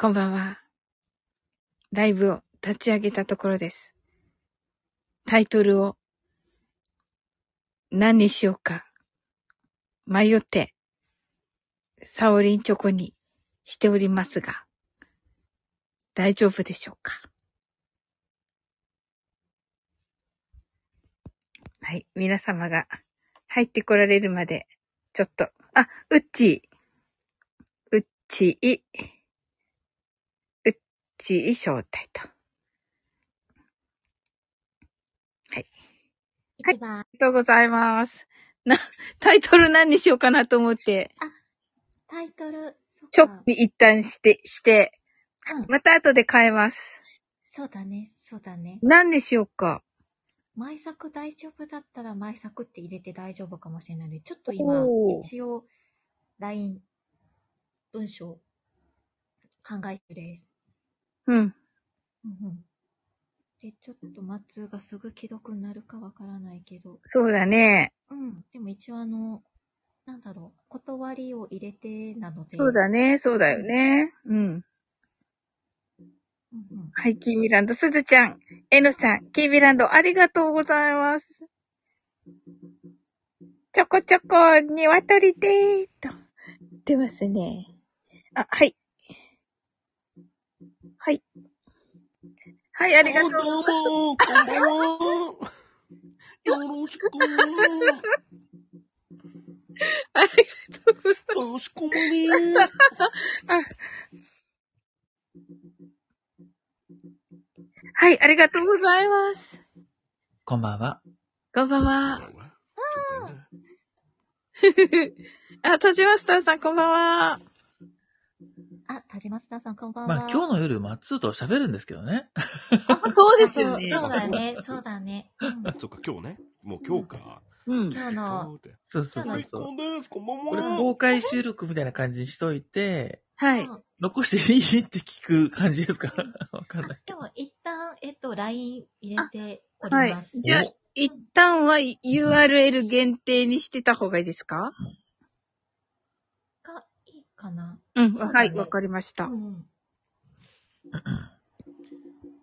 こんばんは。ライブを立ち上げたところです。タイトルを何にしようか迷って、サオリンチョコにしておりますが、大丈夫でしょうか？はい。皆様が入ってこられるまで、ちょっと、あ、うっちー、うっちー、っちー招待と。はい。一番、ありがとうございます。な、タイトル何にしようかなと思って、タイトル、そちょっかっと一旦して、して、うん、また後で変えます。そうだね、そうだね。何にしようか。前作大丈夫だったら前作って入れて大丈夫かもしれないので、ちょっと今一応、LINE、文章、考え中です。うん。うんうん。で、ちょっと松がすぐ既読になるかわからないけど、そうだね。うん。でも一応あの、なんだろう、断りを入れてなので。そうだね。そうだよね。うん。はい、キーミランド、すずちゃん、えのさん、キーミランド、ありがとうございます。ちょこちょこ、にわとりでーと。出ますね。あ、はい。はい。はい、ありがとう。どうも、こんばんは。よろしく。ありがとうございます。かしこまり。はい、ありがとうございます。こんばんは。こんばんは。あ、田島スターさん、こんばんは。あ、田島スターさんこんばんは。まあ今日の夜、マッツーと喋るんですけどね。あ、そうですよね。そうだね、そうだね。うんそっか、今日ね。もう今日か。うん。今日の、そうそうそう最そう。高です。こんばんこれは。公開収録みたいな感じにしといて、はい。うん残していい？って聞く感じですか？わかんない。でも一旦、えっと、LINE 入れておりはいます。。じゃあ、一旦は URL 限定にしてた方がいいですか？がいいかな。うん、はい、わかりました。うん。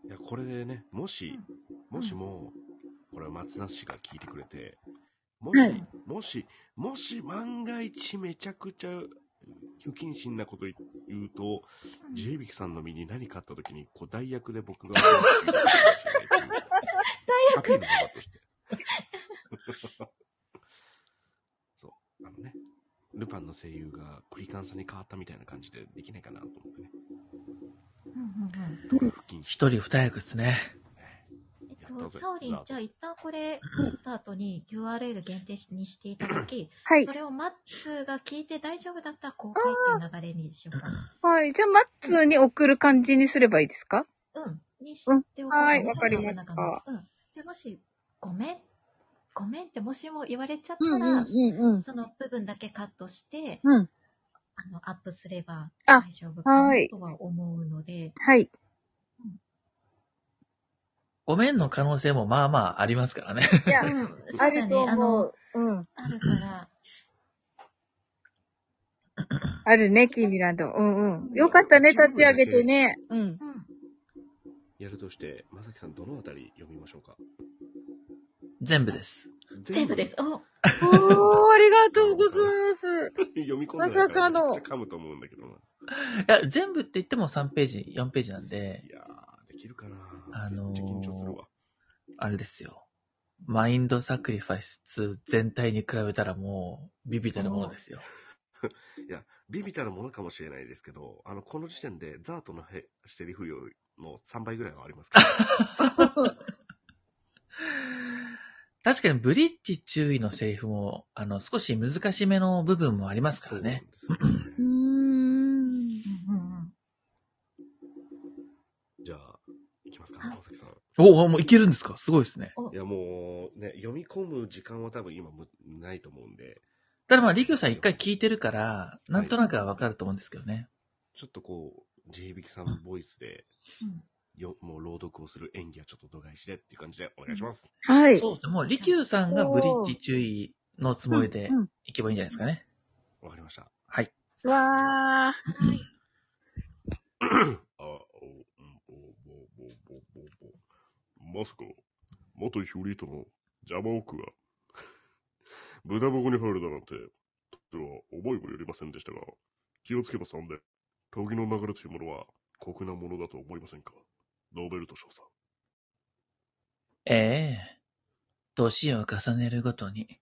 いや、これでね、もし、もしも、これ松田氏が聞いてくれて、もし、はいもし、もし万が一めちゃくちゃ不謹慎なこと言うと、ジェイビキさんの身に何かあった時に、こう代役で僕が、アピールの場として。ルパンの声優がクリカンさんに変わったみたいな感じでできないかなと思ってね。うんうんうん。これ不謹慎。一人二役ですね。えっと、サオリンじゃあ一旦これ、撮った後に URL 限定にしていただき、はいそ。れをマッツが聞いて大丈夫だったら公開っていう流れにしようかな。はい。じゃあ、マッツーに送る感じにすればいいですか？うん。にしておこうかなはいわかりましたうん。で、もし、ごめん、ごめんってもしも言われちゃったうんら、うんうん。その部分だけカットして、うん。あの、アップすればあ大丈夫かはないとは思うので、はい。ごめんの可能性もまあまあありますからね。いやう、ん、あると思う。うん。あるから、あるね、キーミランド。うんうん。よかったね、立ち上げてね。うん。うん。やるとして、まさきさんどのあたり読みましょうか？全部です。全部です。おおー、ありがとうございます。読み込んでまさかの噛むと思うんだけどな。いや、全部って言っても3ページ、4ページなんでい、やー、できるかなあのーめっちゃ緊張するわ。あれですよ。マインドサクリファイス2全体に比べたらもう、ビビたるものですよ。いや、ビビたるものかもしれないですけど、あの、この時点でザートのへセリフ量の3倍ぐらいはありますから。確かにブリッジ注意のセリフも、あの、少し難しめの部分もありますからね。そうなん。じゃあ、いきますか、あまさん。おお、もういけるんですか？すごいですね。おいや、もう、ね、読み込む時間は多分今むないと思うんで、ただまあ、リキョさん一回聞いてるから、なんとなくはわかると思うんですけどね。ちょっとこう、ジェイビキさんのボイスで、うんよ、もう朗読をする演技はちょっと度外視でっていう感じでお願いします。はい。そうですね。もう、利休さんがブリッジ注意のつもりでいけばいいんじゃないですかね。わかりました。はい。わー。あ、お、うんお、ぼ、ぼ、ぼ、ぼ、ぼ。まさか、元ヒューリートの邪魔オクが、豚箱に入るだなんて、とは思いもよりませんでしたが、気をつけばさんで、峠の流れというものは、酷なものだと思いませんか？ノーベルト少佐。ええ。年を重ねるごとに、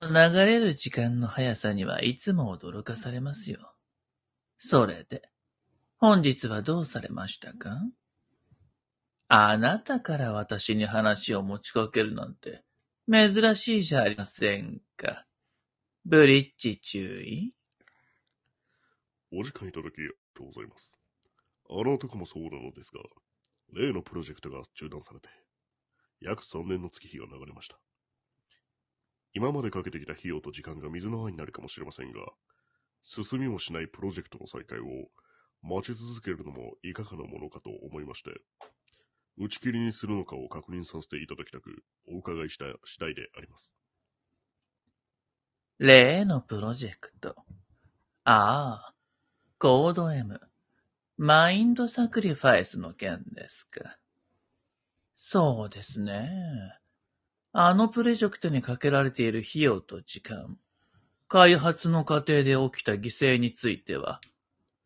流れる時間の速さにはいつも驚かされますよ。それで、本日はどうされましたか？あなたから私に話を持ちかけるなんて、珍しいじゃありませんか。ブリッジ注意お時間いただきありがとうございます。あの男もそうなのですが、例のプロジェクトが中断されて、約3年の月日が流れました。今までかけてきた費用と時間が水の泡になるかもしれませんが、進みもしないプロジェクトの再開を待ち続けるのもいかがなものかと思いまして、打ち切りにするのかを確認させていただきたく、お伺いした次第であります。例のプロジェクト。ああ、コード M。マインドサクリファイスの件ですか。そうですね。あのプロジェクトにかけられている費用と時間、開発の過程で起きた犠牲については、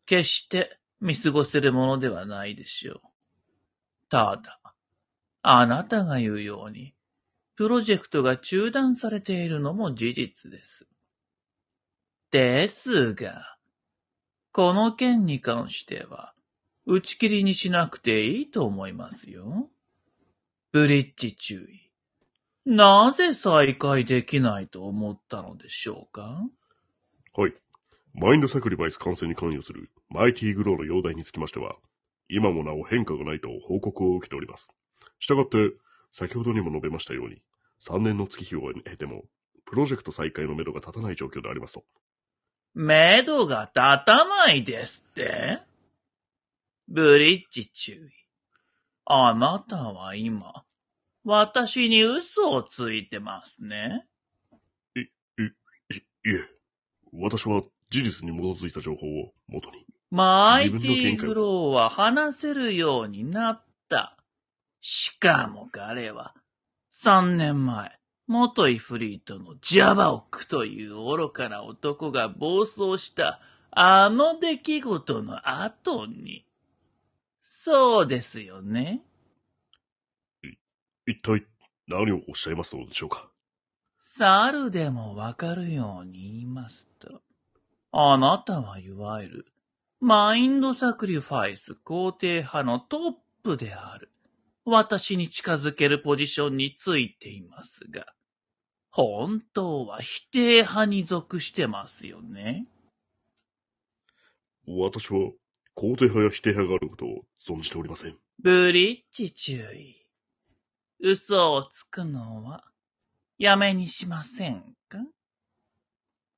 決して見過ごせるものではないでしょう。ただ、あなたが言うように、プロジェクトが中断されているのも事実です。ですが、この件に関しては、打ち切りにしなくていいと思いますよ。ブリッジ注意。なぜ再開できないと思ったのでしょうか？はい。マインドサクリバイス感染に関与するマイティーグローの容体につきましては、今もなお変化がないと報告を受けております。したがって、先ほどにも述べましたように、3年の月日を経ても、プロジェクト再開のめどが立たない状況でありますと。目処が立たないですってブリッジ注意。あなたは今、私に嘘をついてますね。い、いえ、私は事実に基づいた情報を元に。マイティグローは話せるようになった。しかも彼は、3年前、元イフリートのジャバオックという愚かな男が暴走したあの出来事の後に。そうですよね。一体何をおっしゃいますのでしょうか？猿でもわかるように言いますと、あなたはいわゆる、マインドサクリファイス肯定派のトップである。私に近づけるポジションについていますが、本当は否定派に属してますよね。私は肯定派や否定派があることを存じておりません。ブリッジ注意。嘘をつくのはやめにしませんか？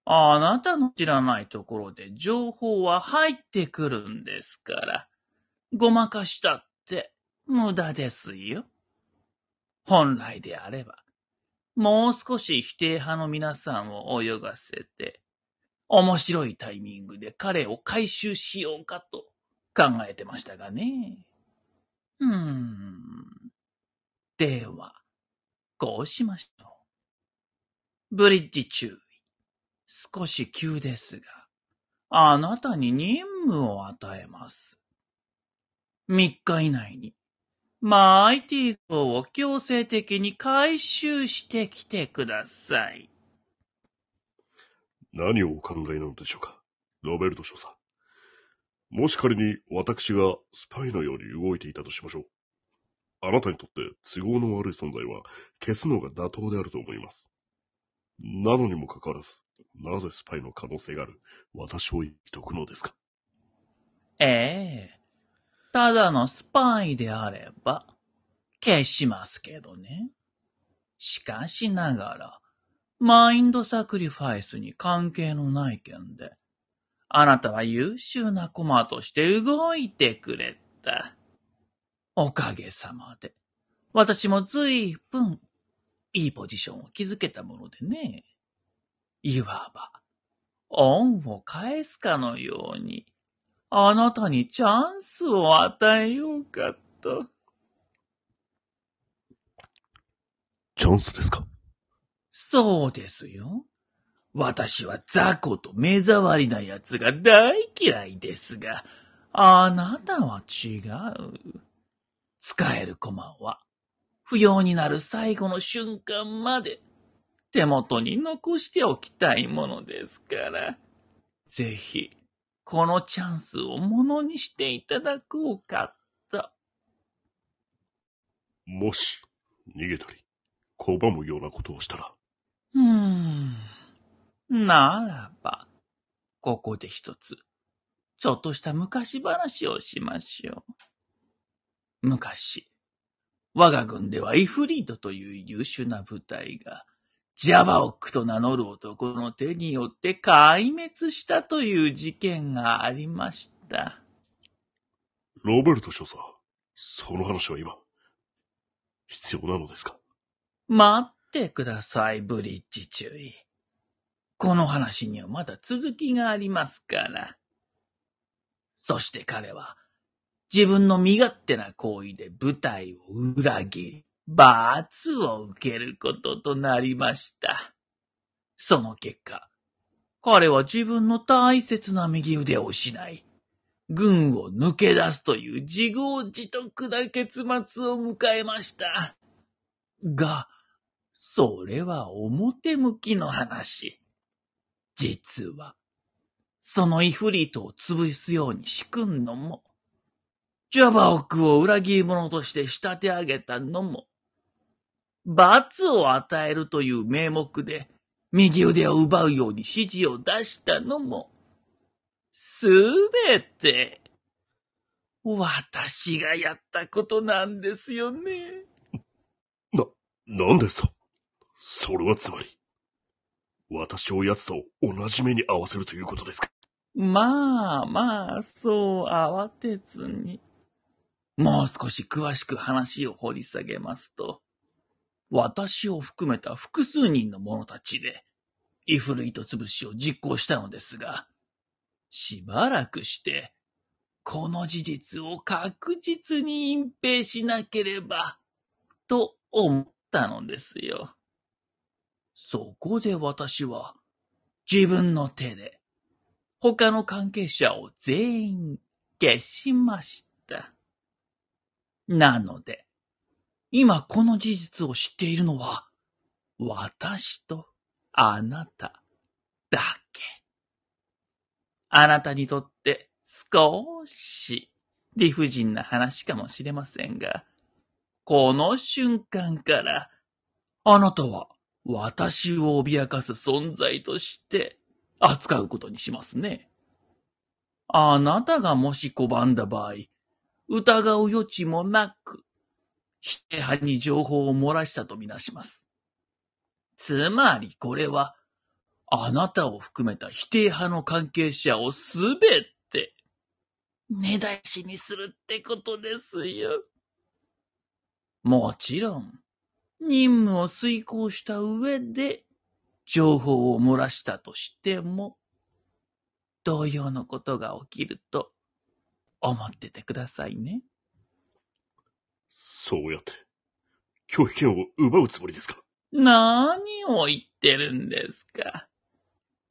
あなたの知らないところで情報は入ってくるんですから、ごまかしたって無駄ですよ。本来であれば、もう少し否定派の皆さんを泳がせて、面白いタイミングで彼を回収しようかと考えてましたがね。うーん。では、こうしましょう。ブリッジ注意。少し急ですが、あなたに任務を与えます。3日以内に、マイティ号を強制的に回収してきてください。何をお考えなのでしょうか？ロベルト少佐。もし仮に私がスパイのように動いていたとしましょう。あなたにとって都合の悪い存在は消すのが妥当であると思います。なのにもかかわらず、なぜスパイの可能性がある私を言っておくのですか？ええただのスパイであれば、消しますけどね。しかしながら、マインドサクリファイスに関係のない件で、あなたは優秀な駒として動いてくれた。おかげさまで、私も随分、いいポジションを築けたものでね。いわば、恩を返すかのように、あなたにチャンスを与えようかと。チャンスですか？そうですよ。私は雑魚と目障りな奴が大嫌いですが、あなたは違う。使える駒は、不要になる最後の瞬間まで手元に残しておきたいものですから。ぜひ、このチャンスをものにしていただこうかと。もし、逃げたり、拒むようなことをしたら、うーん。ならば、ここで一つ、ちょっとした昔話をしましょう。昔、我が軍ではイフリートという優秀な部隊が、ジャバオックと名乗る男の手によって壊滅したという事件がありました。ロベルト少佐、その話は今、必要なのですか？待ってください、ブリッジ注意。この話にはまだ続きがありますから。そして彼は、自分の身勝手な行為で部隊を裏切り、罰を受けることとなりました。その結果、彼は自分の大切な右腕を失い、軍を抜け出すという自業自得な結末を迎えました。が、それは表向きの話。実は、そのイフリートを潰すように仕組んのも、ジャバオクを裏切り者として仕立て上げたのも、罰を与えるという名目で、右腕を奪うように指示を出したのも、すべて、私がやったことなんですよね。な、なんですとそれはつまり、私を奴と同じ目に合わせるということですか？まあまあ、そう慌てずに。もう少し詳しく話を掘り下げますと、私を含めた複数人の者たちで、イフルイト潰しを実行したのですが、しばらくして、この事実を確実に隠蔽しなければ、と思ったのですよ。そこで私は、自分の手で、他の関係者を全員消しました。なので、今この事実を知っているのは、私とあなただけ。あなたにとって少し理不尽な話かもしれませんが、この瞬間から、あなたは私を脅かす存在として扱うことにしますね。あなたがもし拒んだ場合、疑う余地もなく、否定派に情報を漏らしたとみなします。つまりこれは、あなたを含めた否定派の関係者をすべて、根絶やしにするってことですよ。もちろん、任務を遂行した上で、情報を漏らしたとしても、同様のことが起きると思っててくださいね。そうやって、拒否権を奪うつもりですか？何を言ってるんですか？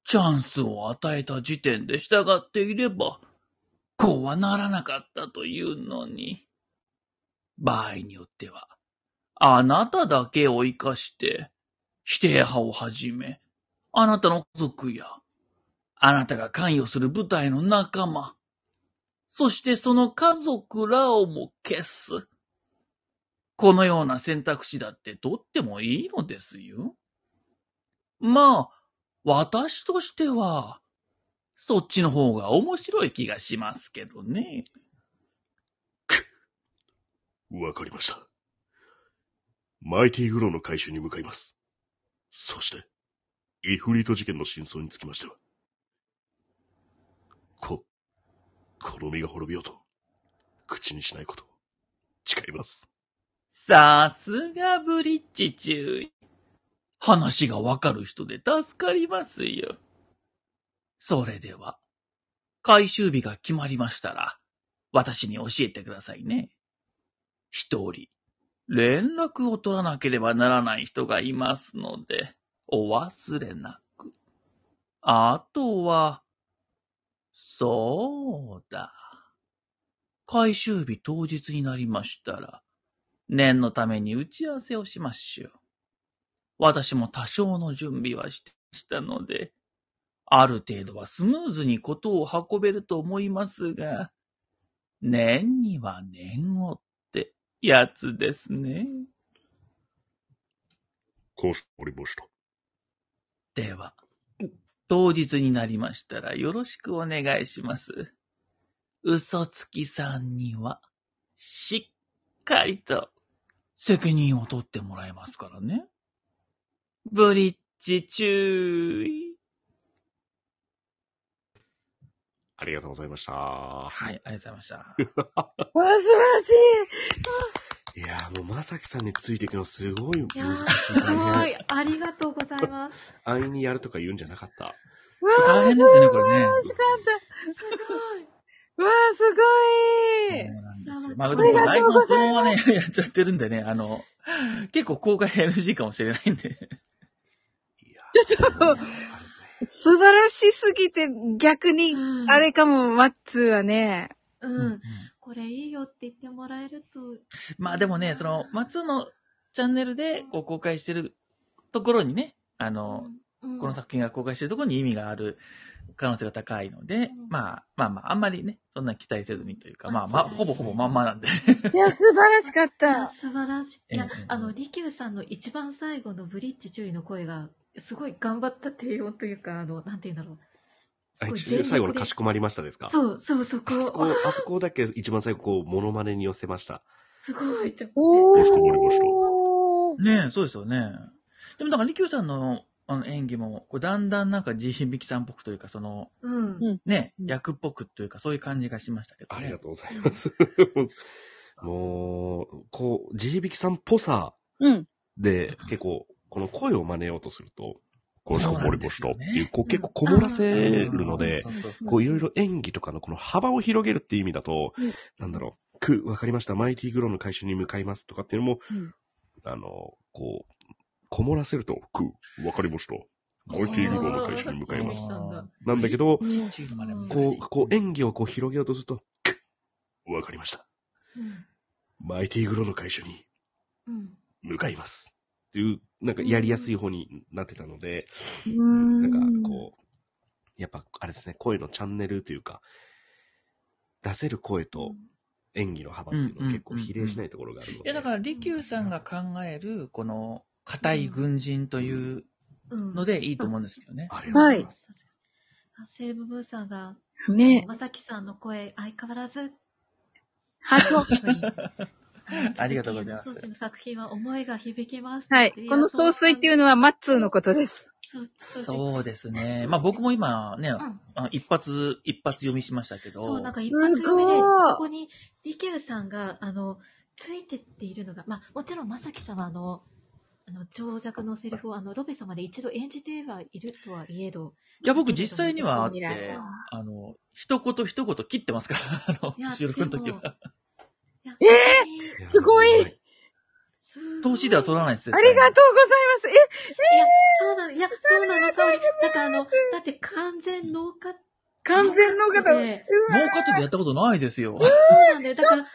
チャンスを与えた時点で従っていれば、こうはならなかったというのに。場合によっては、あなただけを生かして、否定派をはじめ、あなたの家族や、あなたが関与する部隊の仲間、そしてその家族らをも消す。このような選択肢だって取ってもいいのですよ。まあ、私としては、そっちの方が面白い気がしますけどね。く わかりました。マイティグローの回収に向かいます。そして、イフリート事件の真相につきましては、こ、この身が滅びようと、口にしないこと、誓います。さすがブリッジ注意。話がわかる人で助かりますよ。それでは、回収日が決まりましたら、私に教えてくださいね。一人、連絡を取らなければならない人がいますので、お忘れなく。あとは、そうだ。回収日当日になりましたら、念のために打ち合わせをしましょう。私も多少の準備はしてしたので、ある程度はスムーズにことを運べると思いますが、念には念をってやつですね。かしこまりました。では、当日になりましたらよろしくお願いします。嘘つきさんには、しっかりと責任を取ってもらえますからね。ブリッジ注意。ありがとうございました。はい、ありがとうございました。わあ、素晴らしい。いやーもうまさきさんについていくのすごい難しい。ー、すご大い。ありがとうございます。変。安易にやるとか言うんじゃなかった。わ大変ですね、これね。楽しかった。すごい。わあ、すごい。そうなんですよ。あまあ、でもりが台本そとうございのままね、やっちゃってるんでね、あの、結構公開 NG かもしれないんで。いやちょっと素晴らしすぎて、逆に、うんあれかも、マッツーはね。うん。これいいよって言ってもらえると。まあでもね、その、松のチャンネルでこう公開してるところにね、あの、うん、この作品が公開してるところに意味がある可能性が高いので、うんまあまあまあ、あんまりね、そんな期待せずにというか、あまあまあ、ほぼほぼまんまなんで。いや、素晴らしかっあた。素晴らしい。いやええ、あの、リキューさんの一番最後のブリッジ注意の声が、すごい頑張った低音というか、あの、なんて言うんだろう。最後のかしここまりましたですか？そう、そう、そこあそこ、あそこだけ一番最後、こう、モノマネに寄せました。すごい。かしこまりましたー。ねえ、そうですよね。でもだから、リキューさんのあの演技も、こうだんだんなんか地響きさんっぽくというか、その、うん。うんね、うん役っぽくというか、そういう感じがしましたけどね。ありがとうございます。もう、こう、地響きさんっぽさうん。で、結構、この声を真似ようとすると、かしこまりましたっていう、こう結構こもらせるのでそう、そうそうこういろいろ演技とかのこの幅を広げるっていう意味だと、うんなんだろう、く、わかりました、マイティグローの回収に向かいますとかっていうのも、うんあの、こう、こもらせると、く、わかりました。マイティグローの回収に向かいます。なんだけど、こう、こう演技をこう広げようとすると、く、わかりました。うん。マイティグローの回収にうん。向かいます。っていう、なんかやりやすい方になってたので、うん。なんかこう、やっぱあれですね、声のチャンネルというか、出せる声と演技の幅っていうのは結構比例しないところがあるので。いや、だから、利休さんが考える、この、硬い軍人といううん。のでいいと思うんですけどね。ありがとうございます。あセーブブーさんが、ねまさきさんの声、相変わらず、ハート。ありがとうございます総帥の作品は思いが響きます。はい。この総帥っていうのはマッツーのことです。そうですね。まあ僕も今ね、うんあ一発、一発読みしましたけどそう、、なんか一発読みで、すごいここに、リキューさんが、あの、ついてっているのが、まあ、もちろん、まさきさんは、あの、あの、長尺のセリフを、あの、ロベ様で一度演じてはいるとはいえど、いや僕実際にはあってあの、一言一言切ってますから、あの、収録の時は。いやえいやすごいは投資では取らないですありがとうございます。いや、そうなの、いや、そうなの。だから、あの、だって完全ノーカッ完全の方。でうわノーカットでやったことないですよ。そうなんだよ。だから、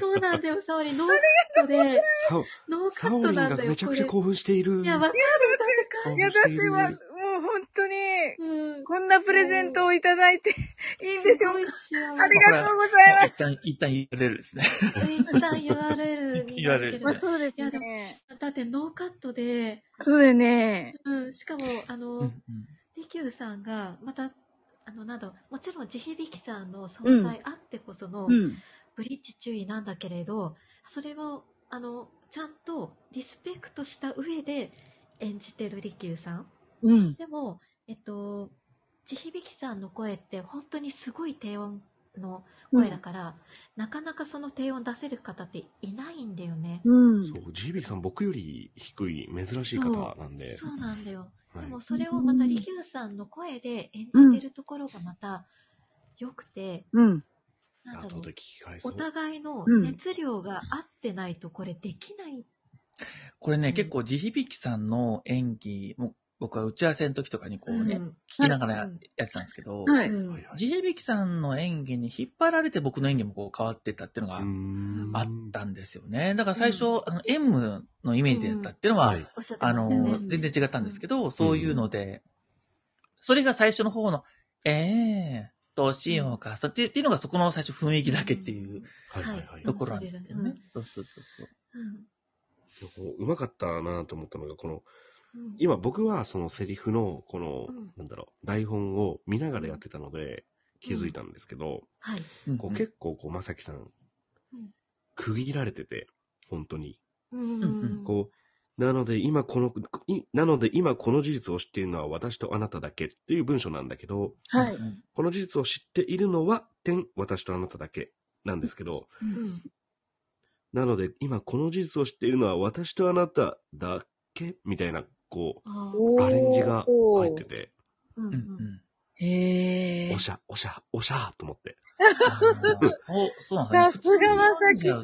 そうなんだよ、沙織。ノーカットで、サオノーカサオリンットなんだよ。がめちゃくちゃこ興奮している。れいや、わかる、いや、だっては、もう本当に、うん。こんなプレゼントをいただいていいんでしょうか？ありがとうございます。一旦、一旦言われるですね。一旦 URL になるけど言われるまあそうですね。だってノーカットで、そうだよね。うん、しかも、あの、リキューさんが、また、あの、なんだろうもちろん地響きさんの存在あってこその、うん。ブリッジ注意なんだけれど、それを、あの、ちゃんとリスペクトした上で演じてるリキューさん。うん。でも、えっと、地響きさんの声って本当にすごい低音の声だから、なかなかその低音出せる方っていないんだよね。うん。そう、ジービーさん僕より低い珍しい方なんで。そうなんだよ。はいでもそれをまたリキューさんの声で演じてるところがまた良くて、うん。なんだ。お互いのうん熱量が合ってないとこれできない。これね、うん結構地響さんの演技も、僕は打ち合わせの時とかにこうね、うん。聞きながらうん。やってたんですけど、はい。うんはい。はい地響さんの演技に引っ張られて僕の演技もこう変わってったっていうのがうーん。あったんですよね。だから最初、あの、M のイメージでやったっていうのは、はい。おっしゃってあましたよね。の、全然違ったんですけど、そういうので、それが最初の方の、ええー、どうしようか、さってっていうのがそこの最初雰囲気だけっていうはいはいはい。ところなんですけどね。うん。そうそうそうそう。うん。こううまかったなと思ったのが、この、うん今僕はそのセリフの、この、うん。なんだろう、台本を見ながらやってたので、気づいたんですけど、はい。こう結構こう、まさきさんうん、区切られてて、本当に。うん。うんこう、なので今この、いなので今この事実を知っているのは私とあなただけっていう文章なんだけど、はい。うん。この事実を知っているのは、点、私とあなただけなんですけど、うん。なので今この事実を知っているのは私とあなただけみたいな、こあーう、アレンジが入ってて、うんうんへえお。しゃ、おしゃ、おしゃと思って。そう、そうなんですね。さすがまさきさん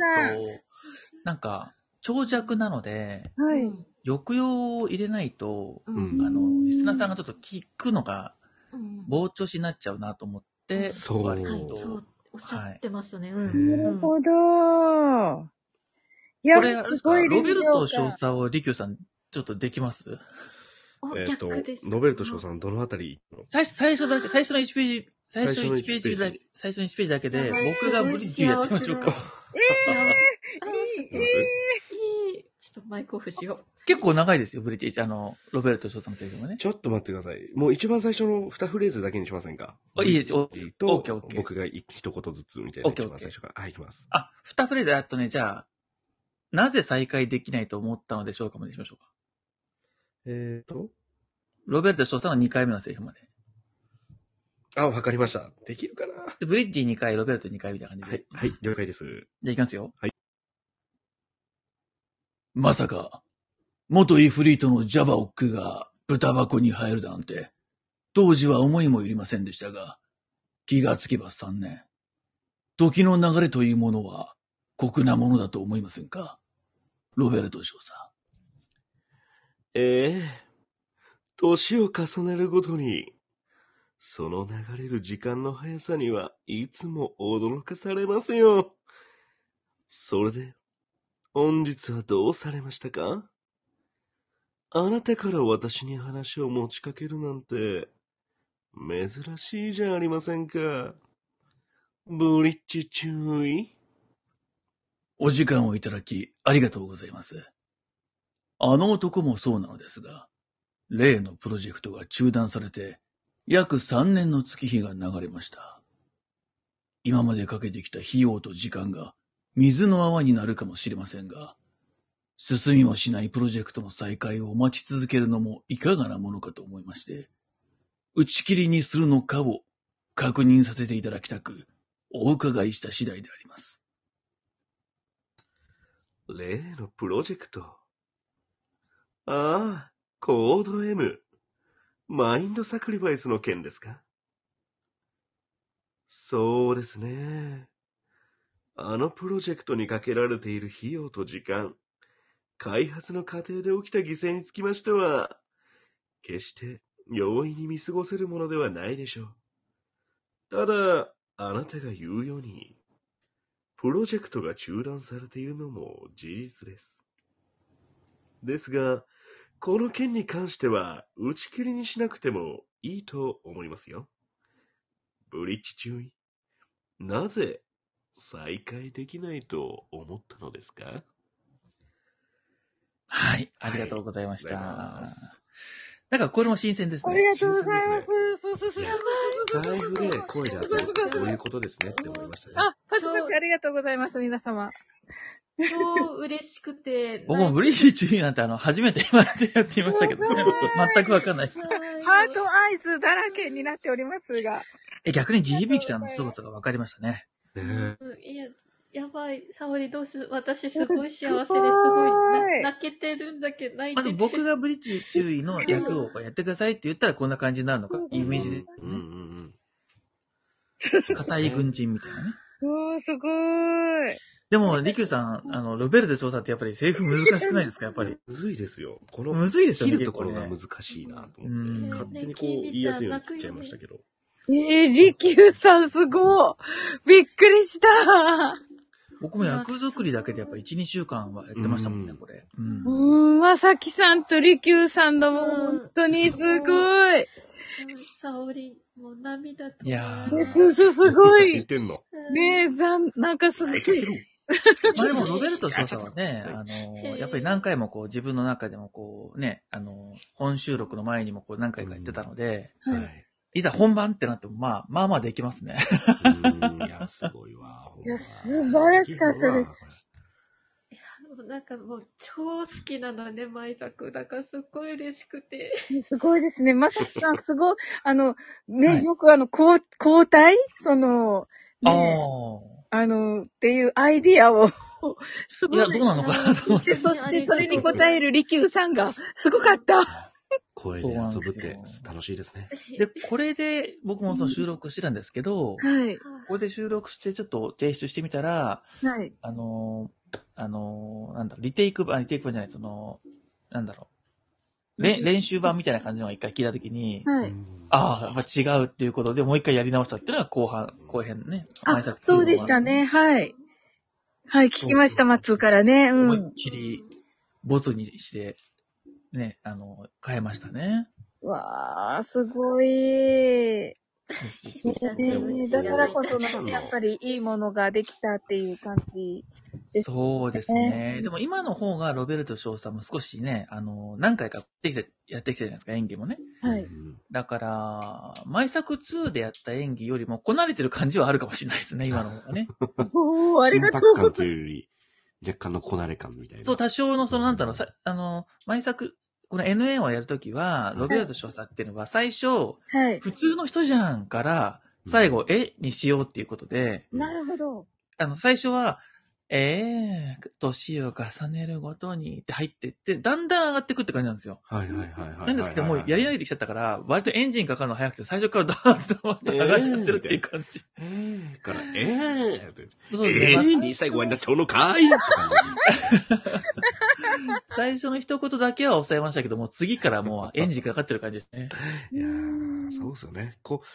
なんか、長尺なので、はい。うん抑揚を入れないと、うんあの、リスナーさんがちょっと聞くのがうん膨張しになっちゃうなと思って、そう割はい、とそう、おっしゃってましたね。うはいん。なるほど。いやこれ、すごいロベルト少。佐をリキューさん、ちょっとできます？おえっ、とノベルト賞さんどのあたり最初、最初だけ、最初の1ページ、最初の1最初のページだけ、最初の1ページだけで、はい僕がブリッジやってみましょうか。いいいい。ちょっとマイクオフしよ結構長いですよ、ブリッジ。あの、ロベルト少佐のセリフもね。ちょっと待ってください。もう一番最初の2フレーズだけにしませんか？あいいですよブリッジオッケーオッケーと僕が一言ずつみたいなオッケー一番最初から。はい、いきます。あ、二フレーズあとね、じゃあ、なぜ再開できないと思ったのでしょうかまでしましょうか？えっ、と、ロベルト少佐の2回目のセリフまで。あ、わかりました。できるかな？で、ブリッジ2回、ロベルト2回みたいな感じで。はい、はい、了解です。じゃあ行きますよ。はい。まさか、元イフリートのジャバオックが豚箱に入るだなんて、当時は思いもよりませんでしたが、気がつけば3年。時の流れというものは酷なものだと思いませんか？ロベルト少佐。ええ年を重ねるごとに、その流れる時間の速さにはいつも驚かされますよ。それで、本日はどうされましたか？あなたから私に話を持ちかけるなんて、珍しいじゃありませんか。ブリッジ注意。お時間をいただき、ありがとうございます。あの男もそうなのですが、例のプロジェクトが中断されて、約3年の月日が流れました。今までかけてきた費用と時間が水の泡になるかもしれませんが、進みもしないプロジェクトの再開を待ち続けるのもいかがなものかと思いまして、打ち切りにするのかを確認させていただきたく、お伺いした次第であります。例のプロジェクト。ああ、コード M。マインドサクリファイスの件ですか？そうですね。あのプロジェクトにかけられている費用と時間、開発の過程で起きた犠牲につきましては、決して容易に見過ごせるものではないでしょう。ただ、あなたが言うように、プロジェクトが中断されているのも事実です。ですが、この件に関しては打ち切りにしなくてもいいと思いますよ。ブリッジ注意。なぜ再開できないと思ったのですか？はい、ありがとうございました。ますなんかこれも新鮮ですね。ありがとうございます。そうそうそう。スタイフで声出すすごいすごいこういうことですねって思いましたね。あ、パチパチありがとうございます、皆様。超嬉しくて。僕もブリッジ注意なんてあの、初めて言われてやってみましたけど、ね、全くわかんない。ハートアイズだらけになっておりますが。え、逆に GBK さんの凄さがわかりましたね。いや、やばい。沙織どうしよう。私すごい幸せですごい泣けてるんだけど、泣いまずてて。僕がブリッジ注意の役をやってくださいって言ったらこんな感じになるのか、イメージで、うんうんうん。硬い軍人みたいなね。おー、すごーい。でも、リキューさん、あの、ロベルト調査ってやっぱりセリフ難しくないですかやっぱり？むずいですよ。この、むずいですよね切るところが難しいなとう思って、ん。勝手にこう言いやすいように切っちゃいましたけど。えー、リキューさんすごい。びっくりした。僕も役作りだけでやっぱ1、2週間はやってましたもんね、うん。これ。うん。うーん、まさきさんとリキューさんのもう本当にすごい。沙織、もう涙と。いやーねす、す、すごい。言ってんの？ねえ、ざん、なんかすごい。まあでも、ロベルト少佐はね、あの、やっぱり何回もこう自分の中でもこうね、あの、本収録の前にもこう何回かやってたので、はい。いざ本番ってなっても、まあ、まあまあできますね。うんいや、すごいわ。いや素晴らしかったです。なんかもう超好きなのね、舞作。だからすっごい嬉しくて。すごいですね。まさきさん、すごい、あの、ね、はいよくあの、交交代？その、あね、あ。あの、っていうアイディアを、すごい。いや、どうなのかなと思って。で そして、それに応える利休さんが、すごかった。声で遊ぶって楽しいですね。で、これで僕もその収録してたんですけど、はい。ここで収録してちょっと提出してみたら、はい。あのー、あのー、なんだリテイク版、リテイク版じゃない、その、なんだろう、れ練習版みたいな感じのを一回聞いたときに、はい。うんああ、やっぱ違うっていうことで、もう一回やり直したっていうのが後半、後編ね。あそうでしたね。はい。はい、聞きました、松からね。う思いっん。きり、ボツにして、ね、あの、変えましたね。わー、すごい。だからこそ、やっぱりいいものができたっていう感じ。ですそうですね。でも今の方がロベルト翔さんも少しね、あの、何回かやってきて、やってきてるじゃないですか、演技もね。はい。うんだから、前作2でやった演技よりもこなれてる感じはあるかもしれないですね、今の方がね。おー、ありがとうございいうより、若干のこなれ感みたいな。そう、多少のその、なんだろう、さあの、前作、この NA をやるときは、ロベルト少佐っていうのは最初、ます。はい。普通の人じゃんから、最後、え？にしようっていうことで、なるほど。あの、最初は、ええ年を重ねるごとにって入ってって、だんだん上がってくって感じなんですよ。はいはいはいはい。なんですけど、もうやり慣れてきちゃったから、割とエンジンかかるの早くて、最初からダーッと上がっちゃってるっていう感じ。ええから、ええってそうですね。まあええに最後はなっちゃうのかいって感最初の一言だけは抑えましたけども、次からもうエンジンかかってる感じですね。じ。いやーそうですよね。こう、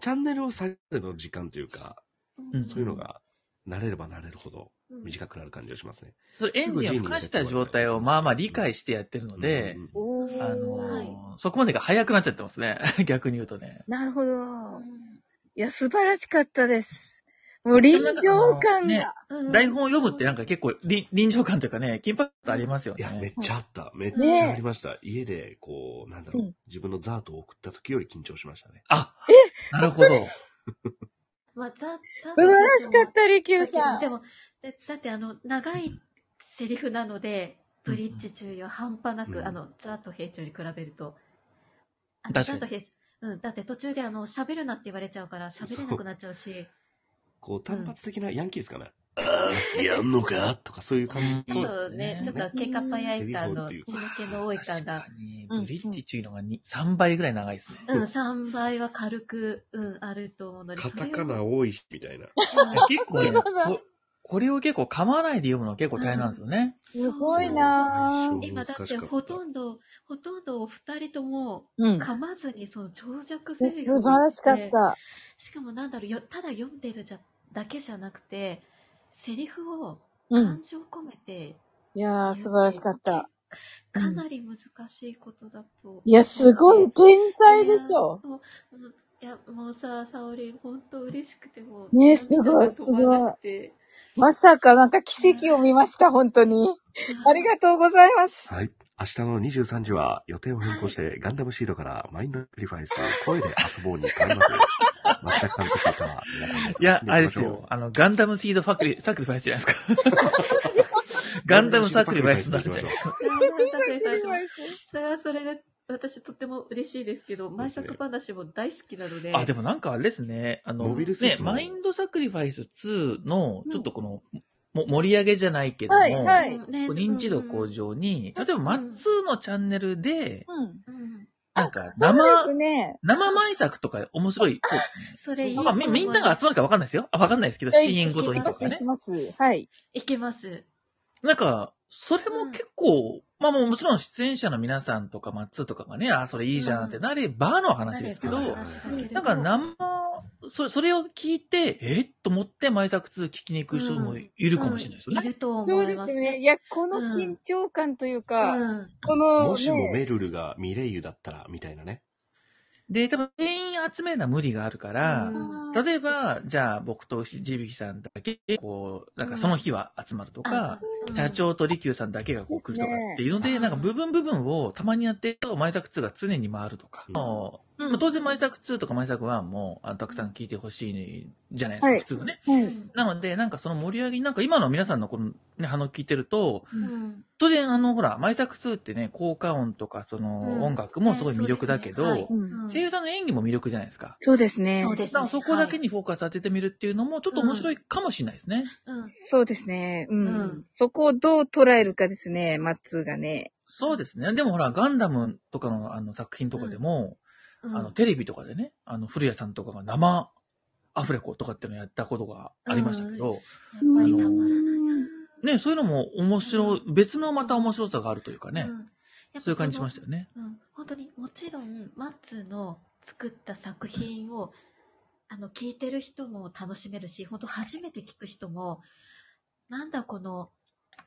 チャンネルを下げるの時間というか、うんそういうのが慣れれば慣れるほど短くなる感じがしますね。それエンジンを吹かした状態をまあまあ理解してやってるのでうん、おー。あのはいーそこまでが早くなっちゃってますね。逆に言うとね。なるほど。いや、素晴らしかったです。もう臨場感ねが。台本を読むってなんか結構り臨場感というかね、緊迫感ありますよいや、めっね。ちゃあった。めっちねゃありました。家で、こう、なんだろうんう、自分のザートを送った時より緊張しましたね。あ、なるほど。まあ、ザ・ザ素晴らしかった、利休さん。でも、だだってあの、長いセリフなので、ブリッジ注意は半端なく、うんあの、ザーと兵長に比べると。あ確かにうん、だって途中であの、喋るなって言われちゃうから、喋れなくなっちゃうし。こう、単発的なヤンキーですかね。ああ、やんのか？とかそういう感じ。そうですねちょっと喧嘩っ早いか、あの、血の気の多い感が確か。に、ブリッジ注意のがに3倍ぐらい長いですね。うん、3倍は軽く、うん、あると思うので。カタカナ多いみたいな。結構ね、ここれを結構噛まないで読むのは結構大変なんですよね。すごいなぁ。今だってほとんど、ほとんどお二人ともうん。噛まずにその長尺フ素晴らしかった。しかもなんだろうよ、ただ読んでるじゃだけじゃなくて、セリフをうん。感情込めて、いやー、素晴らしかった。かなり難しいことだと。いや、すごい天才でしょ。いやもううんいや、もうさ、沙織、ほんと嬉しくても。ねえすごい涙が止まさかなんか奇跡を見ました、本当に。ありがとうございます。はい。明日の23時は予定を変更して、ガンダムシードからマインドプリファイス声で遊ぼうに変えます。松田監督から皆さんでいや、あれですよ。あの、ガンダムシードファクリ、サクリファイスじゃないですか。ガンダムサクリファイスになっちゃう。それはそれで、私とっても嬉しいですけど、前作話も大好きなので。あ、でもなんかあれですね。あの、ね、マインドサクリファイス2の、ちょっとこの、も盛り上げじゃないけども、はい認知度向上に、例えばマッツーのチャンネルで、うん。うんなんか生。生舞作とか面白い。そうですね。それいいまあ、みみんなが集まるかわかんないですよ。あわかんないですけど、はいシーンごとにとかね行き。ます。はい。いけます。なんか、それも結構、まあもうもちろん出演者の皆さんとか、マッツーとかがね、あ、それいいじゃんってなればの話ですけど、うんなんか生、そそれを聞いて、えっと思って前作2聞きに行く人もいるかもしれないですよね。いるとそう思いますす。でよね。いや、この緊張感というか、うん。この、もしもね、メルルがミレイユだったら、みたいなね。で、多分全員集めるのは無理があるから、うん例えば、じゃあ僕とジビキさんだけ、こう、なんかその日は集まるとか、うん社長と利休さんだけがこう来るとかっていうので、ですねなんか部分部分をたまにやってると、前作2が常に回るとか。うんもううんまあ当然前作2とか前作1もあのたくさん聞いてほしいじゃないですか、はい普通はね。はい。なので、なんかその盛り上げに、なんか今の皆さんのこの、ね、反応聞いてると、うん当然あの、ほら、前作2ってね、効果音とかそのうん音楽もすごい魅力だけど、声優さんの演技も魅力じゃないですか。そうですね。そうですだからそこだけにフォーカス当ててみるっていうのもちょっと面白いかもしれないですね。うんそうですね。うん。うんそこをどう捉えるかですね、マッツーがね。そうですね。でもほら、ガンダムとかのあの作品とかでも、うんあの、テレビとかでね、あの、古谷さんとかが生アフレコとかっていうのをやったことがありましたけど、やっぱり生ね、そういうのも面白い、別のまた面白さがあるというかね、そういう感じしましたよね。うん、本当にもちろんマッツの作った作品をあの聞いてる人も楽しめるし本当初めて聞く人もなんだこの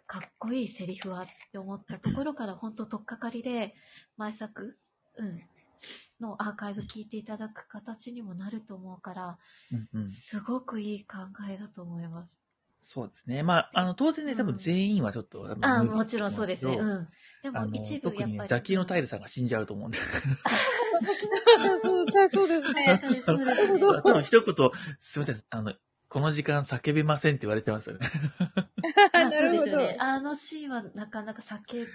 かっこいいセリフはって思ったところから本当取っかかりで前作、うん、のアーカイブ聞いていただく形にもなると思うからうんうん。すごくいい考えだと思います。そうですね。まあ、あの、当然ね、うん多分全員はちょっと、多分あもちろんそうですね。うん。でも一部やっ特にぱり。ザキのタイルさんが死んじゃうと思うんで。すね。そうですね多分一言、すみません、あの、この時間叫べませんって言われてますよね。あ なるほど。あのシーンはなかなか避け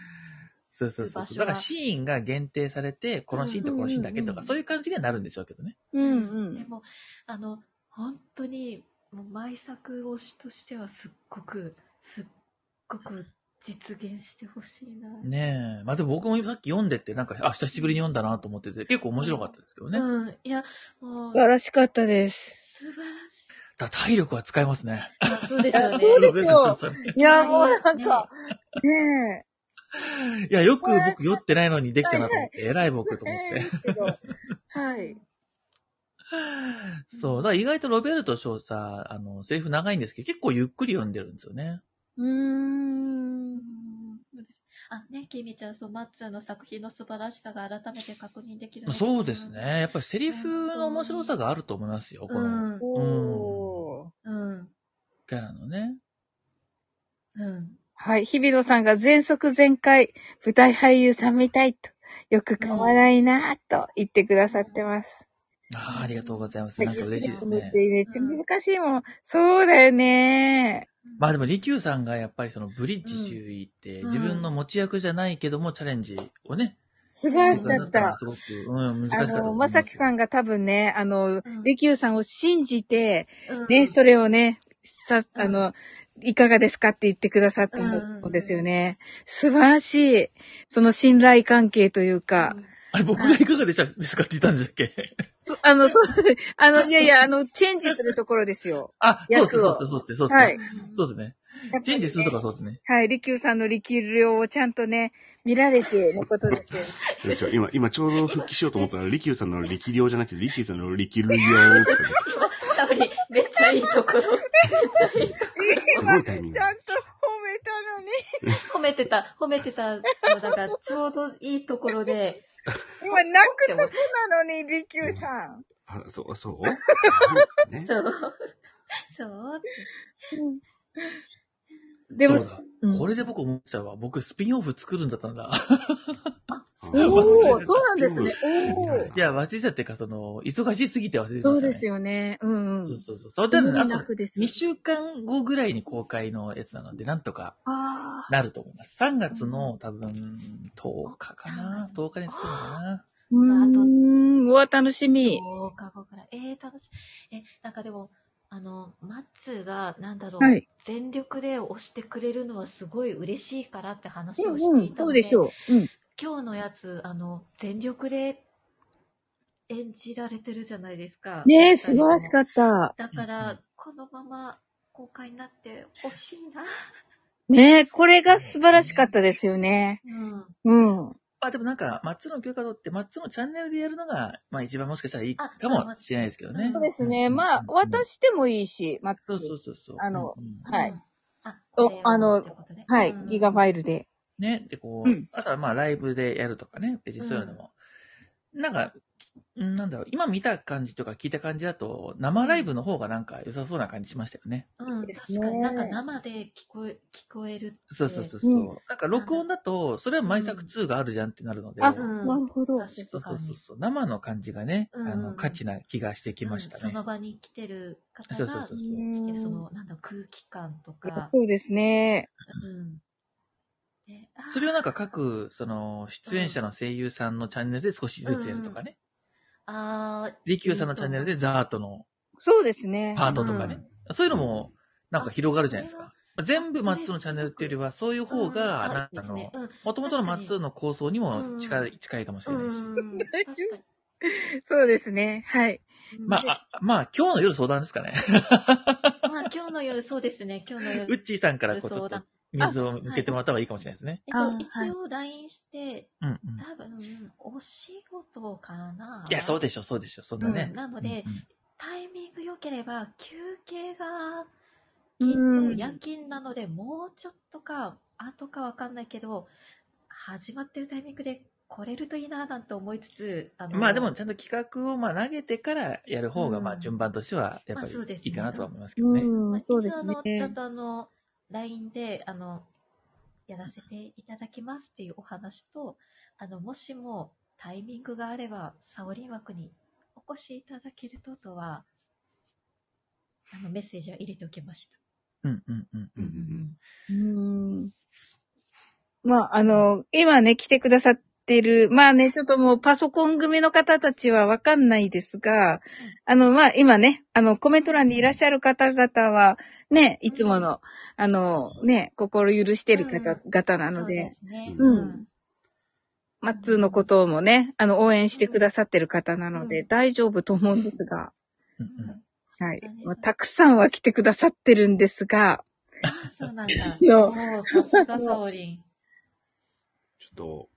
そうそうそうそう。だからシーンが限定されて、このシーンとこのシーンだけとか、うんうんうんそういう感じにはなるんでしょうけどね。うんうん。でも、あの、本当に、もう、毎作推しとしてはすっごく、すっごく実現してほしいな。ねえ。まあでも僕もさっき読んでて、なんか、あ、久しぶりに読んだなと思ってて、結構面白かったですけどね。うん。いや、もう、素晴らしかったです。素晴らしい。だ体力は使えますね。あそうですよね。いや そうですよいや、もうなんねか、ねいや、よく僕酔ってないのにできたなと思って、偉い僕とえ。思って。はい。そう。だから意外とロベルト少佐、あの、セリフ長いんですけど、結構ゆっくり読んでるんですよね。うーん。うんあ、ね、きみちゃん、そう、マッツーの作品の素晴らしさが改めて確認できるのかなそうです。ね。やっぱりセリフの面白さがあると思いますよ。このうん。うん。キャラのね。うん。はい。日比野さんが全速全開、舞台俳優さんみたいと、よく買わないなぁと言ってくださってます。ああ、ありがとうございます。なんか嬉しいですね。めっちゃ難しいもん。そうだよね。まあでも、利休さんがやっぱりそのブリッジ周囲って、うん自分の持ち役じゃないけども、チャレンジをね、素晴らしかった。すごく、うん、難しかあの、ったと思いま。さきさんが多分ね、あの、んりきゅうさんを信じて、うんね、それをね、さ、うんあの、いかがですかって言ってくださったんですよね。素晴らしい。その信頼関係というか、あれ、僕がいかがでしたですかって言ったんでしたっけ？そあの、そう、あの、いやいや、あの、チェンジするところですよ。あ、そうです、そうです、そうです、そうです。はいそうですね。チェンジするとかそうですね。はい、りきゅうさんの力量をちゃんとね、見られてのことですよ今、今ちょうど復帰しようと思ったら、リキューさんの力量じゃなくて、リキューさんの力量とかね多分めっちゃいいところ。めっちゃいい。すごいタイミングち。ゃんと褒めたのに。褒めてた、褒めてたのだから、ちょうどいいところで、今、泣くとこなのに、りきゅうさん。あ、そう、そう？ね。そう。そう。でもそう、だうんこれで僕思っちゃうわ。僕、スピンオフ作るんだったんだ。おー、そうなんですね。おー。いや、忘れてたっていうか、その、忙しすぎて忘れてましたね。そうですよね。うんうん。そうそうそう。それでね、あと楽です。2週間後ぐらいに公開のやつなので、なんとかあなると思います。3月の多分、10日かな ?10 日に作るのかなーうーん。うわ、楽しみ。10日後くらい。えー、楽しい。え、なんかでも、あの、マッツーが、なんだろう、はい。全力で押してくれるのはすごい嬉しいからって話うをしていたので、んうん。そうでしょう。うん。今日のやつ、あの、全力で演じられてるじゃないですか。ねえ、素晴らしかっ。た。だから、このまま公開になってほしいな。ねえ、これが素晴らしかったですよね。うん。うん。まあでもなんか、松の許可取って、松のチャンネルでやるのが、まあ一番もしかしたらいいあかもしれないですけどね。そうですね。んまあ、渡。してもいいし、まそうそうそうそう。あのはいうん。あ、あのはい、うんギガファイルで。ね。で、こう、うんあとはまあライブでやるとかね。別にそういうのも。なんか、うんなんだろう、今見た感じとか聞いた感じだと、生ライブの方がなんか良さそうな感じしましたよね。うん、確かになんか生で聞こえ、聞こえるって。そうそうそうそう。うんなんか録音だと、それは毎作2があるじゃんってなるので、あ、うんなるほど。そうそうそうそう。生の感じがね、うんあの、価値な気がしてきましたね。うんその場に来てる方が、そうそうそうそう来てるその、なんだ、空気感とか。そうですね。うん。それをなんか各、その、出演者の声優さんのチャンネルで少しずつやるとかね。あーリキューさんのチャンネルでザートのそうですね。パートとかね。そういうのも、なんか広がるじゃないですか。全部マッツーのチャンネルっていうよりは、そういう方が、なんかあの、もともとのマッツーの構想にも近い、近いかもしれないし。そうですね。はい。うんまあ、あまあ、今日の夜相談ですかね。まあ、今日の夜、そうですね、今日の夜。ウッチーさんからこう、ちょっと、水を向けてもらった方がいいかもしれないですね。えっと、あ一応 LINE して、うんうん。多分、お仕事かないや、そうでしょ、そうでしょ、そんなねうん。なのでうんうんタイミング良ければ、休憩が、うきっとん夜勤なので、もうちょっとか、後かわかんないけど、始まってるタイミングで来れるといいな、なんて思いつつ、あのまあでも、ちゃんと企画をまあ投げてからやる方が、うんまあ順番としては、やっぱりまあそうですねいいかなとは思いますけどね。うん、そうです一応あの、ちゃんね。とあの、LINE で、あの、やらせていただきますっていうお話と、あの、もしもタイミングがあれば、サオリン枠にお越しいただけるととは、あの、メッセージは入れておきました。うんうんうんううんん。うん。まあ、あの、今ね、来てくださってる、まあね、ちょっともうパソコン組の方たちはわかんないですが、あの、まあ今ね、あの、コメント欄にいらっしゃる方々は、ね、いつもの、あの、ね、心許してる方、うん。方なのそうで。うん。マッツーのこともね、あの、応援してくださってる方なので、うん。大丈夫と思うんですが、はい。まあ、たくさんは来てくださってるんですが、そうなんだ。や。おーさすがサオリン。ちょっと、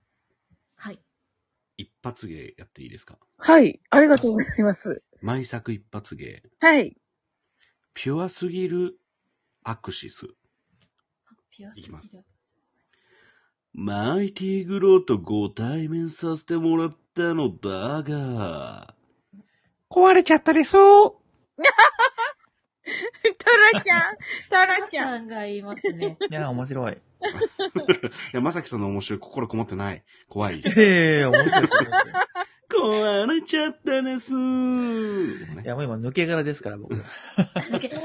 発芸やっていいですか？はい、ありがとうございます。毎作一発芸。はい。ピュアすぎるアクシス。ピュアすぎるいきますマイティグローとご対面させてもらったのだが、壊れちゃったです。そタラちゃん、タラちゃんが言いますね。いや、面白い。いや、まさきさんの面白い心こもってない。怖い。ええ面白い。面白い壊れ ちゃったです。いや、もう今抜け殻ですから、僕。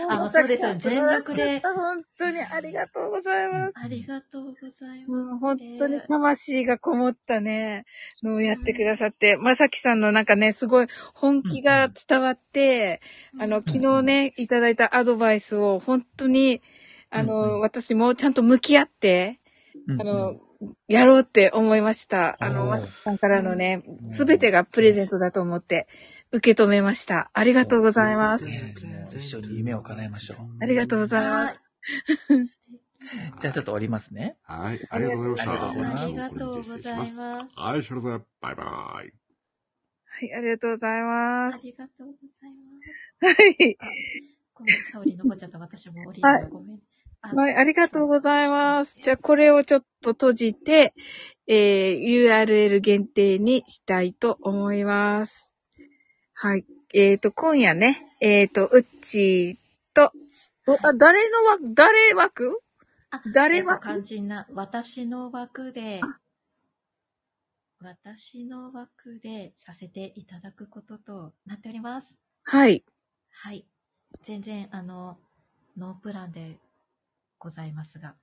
あ、そうですよ。全力で。本当にありがとうございます。ありがとうございます。本当に魂がこもったね、のをやってくださって、まさきさんのなんかね、すごい本気が伝わって、あの、昨日ね、いただいたアドバイスを本当に、あうんうの、ん私もちゃんと向き合って、うんあの、やろうって思いました。あの、まさきさんからのね、すべてがプレゼントだと思って受け止めました。ありがとうございます。一緒に夢を叶えましょう。ありがとうございます。じゃあちょっと降りますね。はい、ありがとうございました。あありがとうございます。はい、それでは、バイバイ。はい、ありがとうございます。ありがとうございます。はい。ごめん、サオリン残っちゃった。私も降りるのごめん。あはい、ありがとうございます。じゃあ、これをちょっと閉じて、えー、URL 限定にしたいと思います。はい。えっ、ー、と、今夜ね、えっ、ー、と、うっちーと、うあ、誰の枠、誰枠？あ誰えっと枠肝心な、私の枠で、私の枠でさせていただくこととなっております。はい。はい。全然、あの、ノープランでございますが。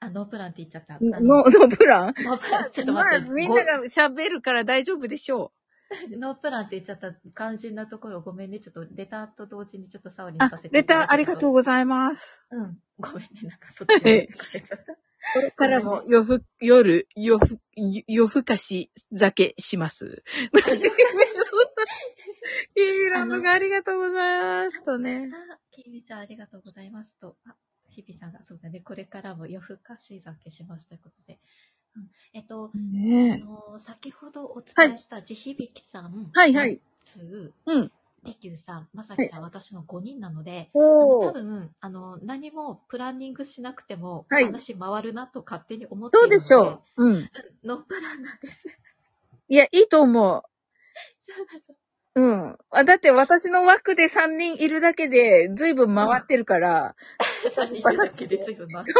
あ、ノープランって言っちゃった。あの、のプラン？ノープラン、ちょっとまあ、待って。みんなが喋るから大丈夫でしょごノープランって言っちゃった肝心なところごめんね。ちょっとレターと同時にちょっとサオリう。あンさせ、てレターありがとうう。ございます。うん。ごめんね。なんかそっち。これからも夜ふ、夜、夜ふ、夜更かし酒します。キーミランドがありがとうございます。とね。あ、きみちゃんありがとうございますと。あ、ひびさんが、そうだね、これからも夜更かし酒しますということで。うん、えっと、あねの先ほどお伝えした地響さん、はいはい。つー、うん。ゅうさん、まさきさん、私の5人なので。多分、あの、何もプランニングしなくても、はい話回るなと勝手に思っているので。そうでしょう？うん。う。ノープランなんです。いや、いいと思う。そうん。あ、だって私の枠で3人いるだけで、ずいぶん回ってるから、私ですぐ回って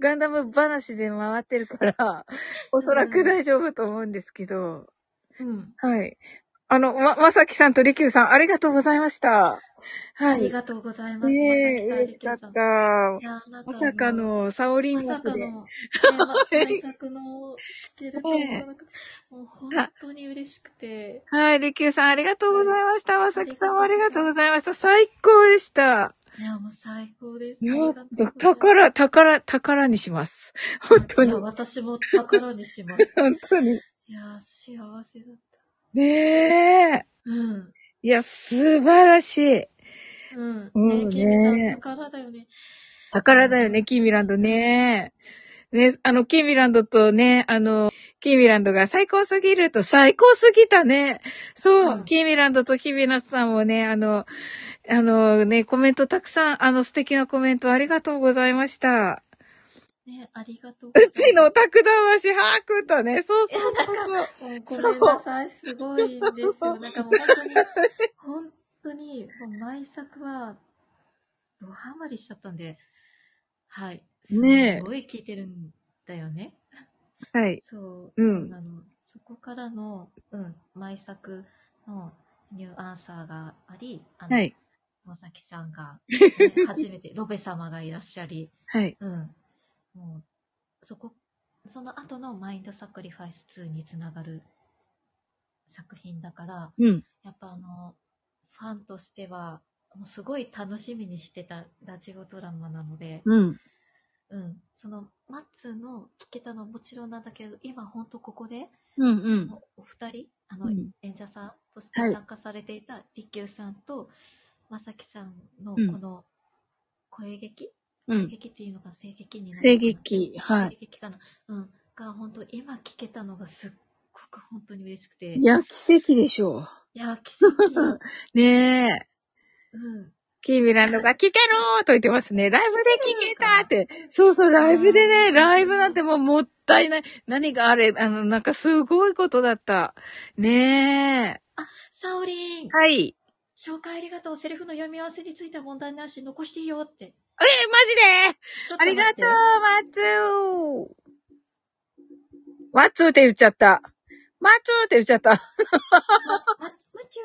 ガンダム話で回ってるから、おそらく大丈夫と思うんですけど、うん。はい。あの、ま、まさきさんとりきゅうさん、ありがとうございました。はい。ありがとうございます。ねえ、嬉しかっ。た。まさかの、サオリンまさ枠で。かの、ね、ま、対策の聞けると思わなくて、もう本当に嬉しくて。はい、りきゅうさんありがとうございました。まさきさんもありがとうございました。最高でした。いや、もう最高です。いや宝、宝、宝にします。本当に。私も宝にします。本当に。いや、幸せだった。ねえ。うん。いや、素晴らしい。うん。うんね、宝だよね。宝だよね、キーミランドね。ね、あの、キーミランドとね、あの、キーミランドが最高すぎると最高すぎたね。そう、うんキーミランドと日比ナスさんもね、あの、あのね、コメントたくさん、あの素敵なコメントありがとうございました。ね、ありがとう。うちのタク魂ハークとね、そうそうそうそう。ごめんなさい。すごいんですよ。なんかもう本当に、本当に、もう毎作は、ドハマりしちゃったんで、はい。ねえすごい聞いてるんだよね。はい。そう。うんそうなの。そこからの、うん、毎作のニューアンサーがあり、あの、はい。まさきさんが、ね初めて、ロベ様がいらっしゃり、はい。うん。もう、そこ、その後のマインドサクリファイス2につながる作品だから、うん。やっぱあの、ファンとしては、もうすごい楽しみにしてたラジオドラマなので、うん。うん。その、マッツの聞けたのはもちろんなんだけど、今ほんとここで、うん。うん。お二人、あの、うん演者さんとしてはい参加されていたリキューさんと、まさきさんのうんこの声劇、声うん。劇っていうのが声劇になる声劇はいかな。うん。が本当今聞けたのがすっごく本当に嬉しくて。いや、奇跡でしょいや、奇跡。う。ねえ。うん。キーミランドが聞けるーと言ってますね。ライブで聞けたって。そうそう、ライブでね、ライブなんてもうもったいない。何があれ、あの、なんかすごいことだった。ねサオリン、え。はい。紹介ありがとう。セリフの読み合わせについては問題なし、残していいよって。え、マジで？ありがとう、マツー。マツーって言っちゃった。マツーって言っちゃった。マま、ま、むちゅ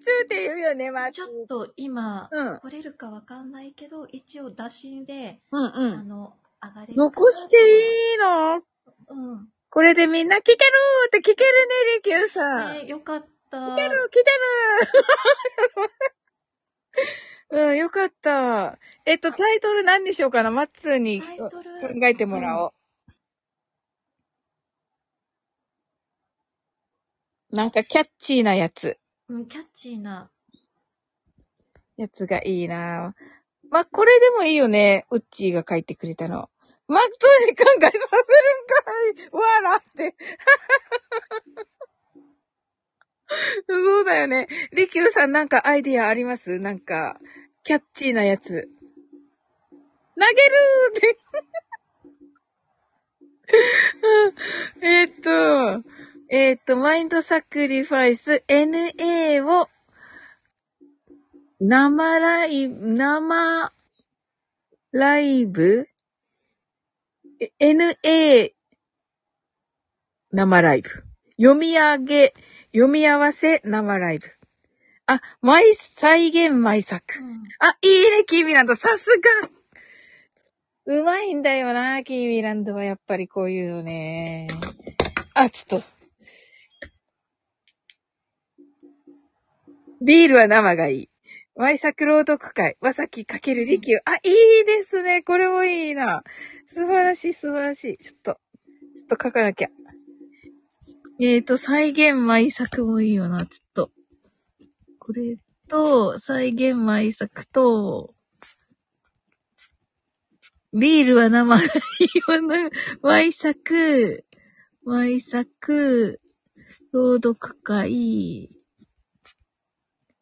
ツーって言うよね、マツーーちょ。っと今、うん来れるかわかんないけど、一応打診で、うんあうん。の、上がれる残していいの？うん。これでみんな聞けるって聞けるね、リキューさん。ね、よかった。聞ける、来てる うん、よかった。えっと、タイトル何にしようかな？マッツーにタイトル考えてもらおう。なんかキャッチーなやつ。うん、キャッチーな。やつがいいなまあ、これでもいいよね。ウッチーが書いてくれたの。マッツーに考えさせるんかいわらって。そうだよね。リキューさんなんかアイディアあります？なんか、キャッチーなやつ。投げるーって。えっと、えーっと、マインドサクリファイス NA を生ライブ、生ライブ ?NA 生ライブ。読み上げ、読み合わせ生ライブ。あ、毎、再現毎作。うん。あ、いいね、キーミランド。さすがうまいんだよな、キーミランドはやっぱりこういうのね。あ、ちょっと。ビールは生がいい。舞作朗読会、わさきかける利休。あ、いいですね。これもいいな。素晴らしい、素晴らしい。ちょっと、ちょっと書かなきゃ。えーと、再現舞作もいいよな。ちょっと。これと、再現舞作と、ビールは生がいいよな。舞作、舞作、朗読会。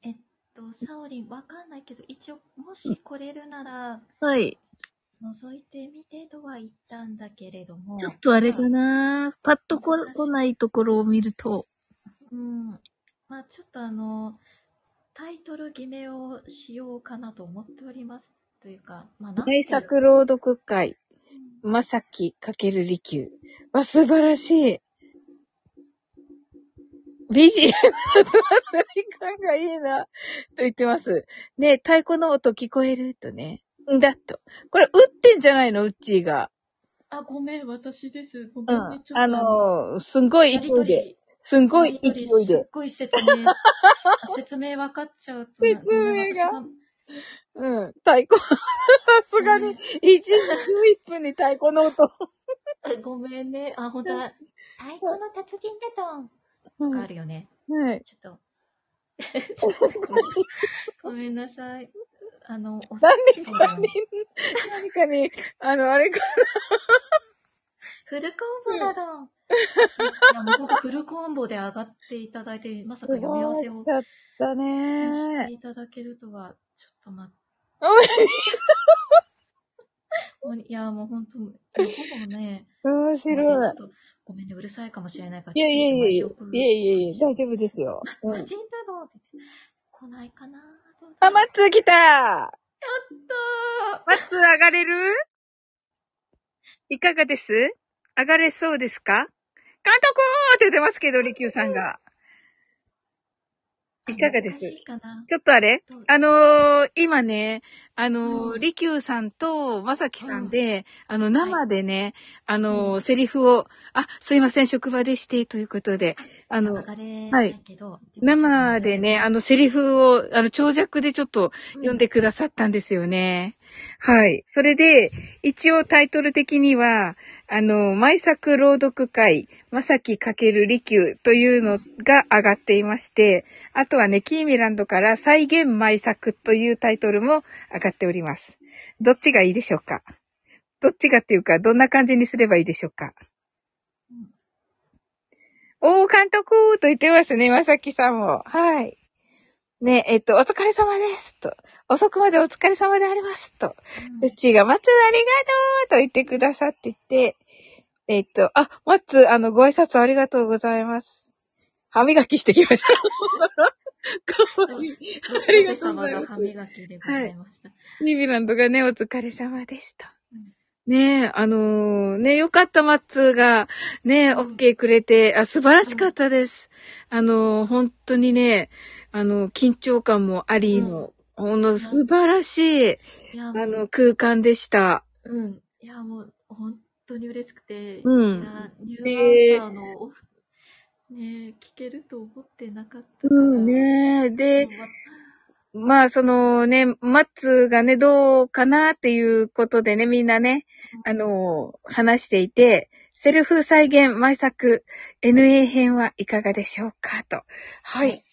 えっと、サオリン、わかんないけど、一応、もし来れるなら、はい。覗いてみてとは言ったんだけれども。ちょっとあれかな。パッとこ来ないところを見ると。うん。まあちょっとあの、タイトル決めをしようかなと思っております。というか、まあなんていう名作朗読会、まさきかける利休。わ、素晴らしい。BGM のつ感がいいな、と言ってます。ね太鼓の音聞こえるとね。んだと。これ、打ってんじゃないの？うっちーが。あ、ごめん、私です。ごうめんあのー、すんごい勢いで。すんごい勢いすっで。ごい説明、あ 説明分かっちゃうと。説明がうん。太鼓。さすがに、1時11分に太鼓の音。ごめんね。あ、ほんとだ。太鼓の達人だとん。うんがあるよね。はい。ちょっと。ごめんなさい。あの、お何そうだ何かに、あの、あれか、フルコンボだろう。いや、もうほんとフルコンボで上がっていただいて、まさか読み合わせをしちゃったしねていただけるとは、ちょっと待って。もういや、もうほんと、いやほぼね、面ちょ白いっ。と、ごめんね、うるさいかもしれないから。いやいやいやいや、いやいやいや、大丈夫ですよ。うんマジンだろうって来ないかな？あ、マッツー来たやったマッツー上がれる？いかがです？上がれそうですか？監督って言ってますけど、リキューさんが。ーいかがです？ちょっとあれ。あのー今ね、あのーうん。リキューさんとまさきさんで、あの、生でね、あのーセリフを、あ、すいません、職場でして、ということで、あの、上がれない。生でね、あの、セリフを、あの、長尺でちょっと読んでくださったんですよね。はい。それで、一応タイトル的には、あの、毎作朗読会、まさきかける利休というのが上がっていまして、あとはね、キーミランドから再現毎作というタイトルも上がっております。どっちがいいでしょうか？どっちがっていうか、どんな感じにすればいいでしょうか？おー、監督と言ってますね、まさきさんも。はい。ね、えっと、お疲れ様です。と。遅くまでお疲れ様であります。と。うんうちが、松ありがとうと言ってくださってて、えっと、あ、松、あの、ご挨拶ありがとうございます。歯磨きしてきました。かわいい。ありがとうございますお父様が歯磨きでございました。ニビランドがね、お疲れ様でしたうん。ねえ、あのーね、よかった、マッツーが、ね、オッケーくれて、あ、素晴らしかったです。あのー本当にね、あの、緊張感もありの、ほんの素晴らしい、あの、空間でした。うん。いや、もう、本当に嬉しくて、うんニュでーアンサーのね聞けると思ってなかった。うんね。で、ままあ、そのね、マッツがね、どうかなっていうことでね、みんなね、あの、話していて、セルフ再現毎作 NA 編はいかがでしょうかと。はい。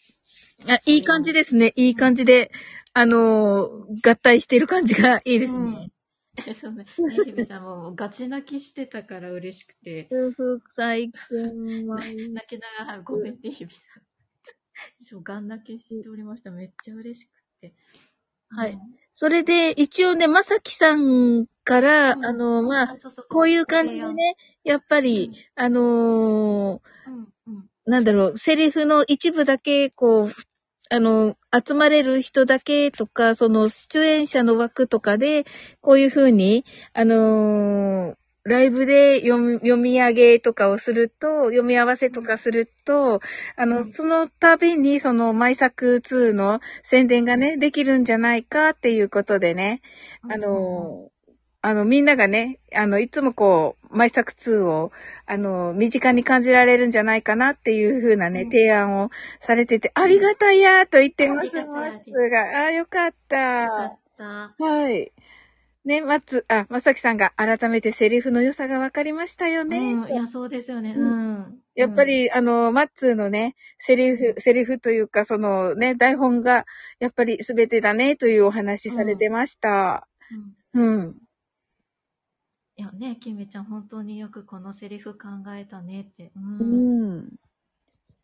あいい感じですね。いい感じで、あの、合体してる感じがいいですね。そうね。ねひびさんもガチ泣きしてたから嬉しくて、セルフ再現毎泣きながらごめんね、ひびさん。一応、ガン泣きしておりました。めっちゃ嬉しくて。はいうん。それで、一応ね、まさきさんから、うんあの、まあ、そうそうそうこういう感じでね、やっぱり、あのーうん、うん。なんだろう、セリフの一部だけ、こう、あの、集まれる人だけとか、その出演者の枠とかで、こういうふうに、あのーライブで読み読み上げとかをすると、読み合わせとかすると、あの、うん。その度に、その、毎作2の宣伝がね、できるんじゃないかっていうことでね、あのーあの、みんながね、あの、いつもこう、マイ作2を、あの、身近に感じられるんじゃないかなっていう風なね、うん提案をされてて、ありがたやーと言ってます、マッツーが。あー、よかっ。よかったた。はい。ね、マッツ、あ、まさきさんが改めてセリフの良さが分かりましたよね、うん、といや、そうですよね。ううん。やっぱり、あの、マッツーのね、セリフ、セリフというか、そのね、台本が、やっぱり全てだね、というお話されてました。うん、うん。いやね、キメちゃん本当によくこのセリフ考えたねって。う。うんん。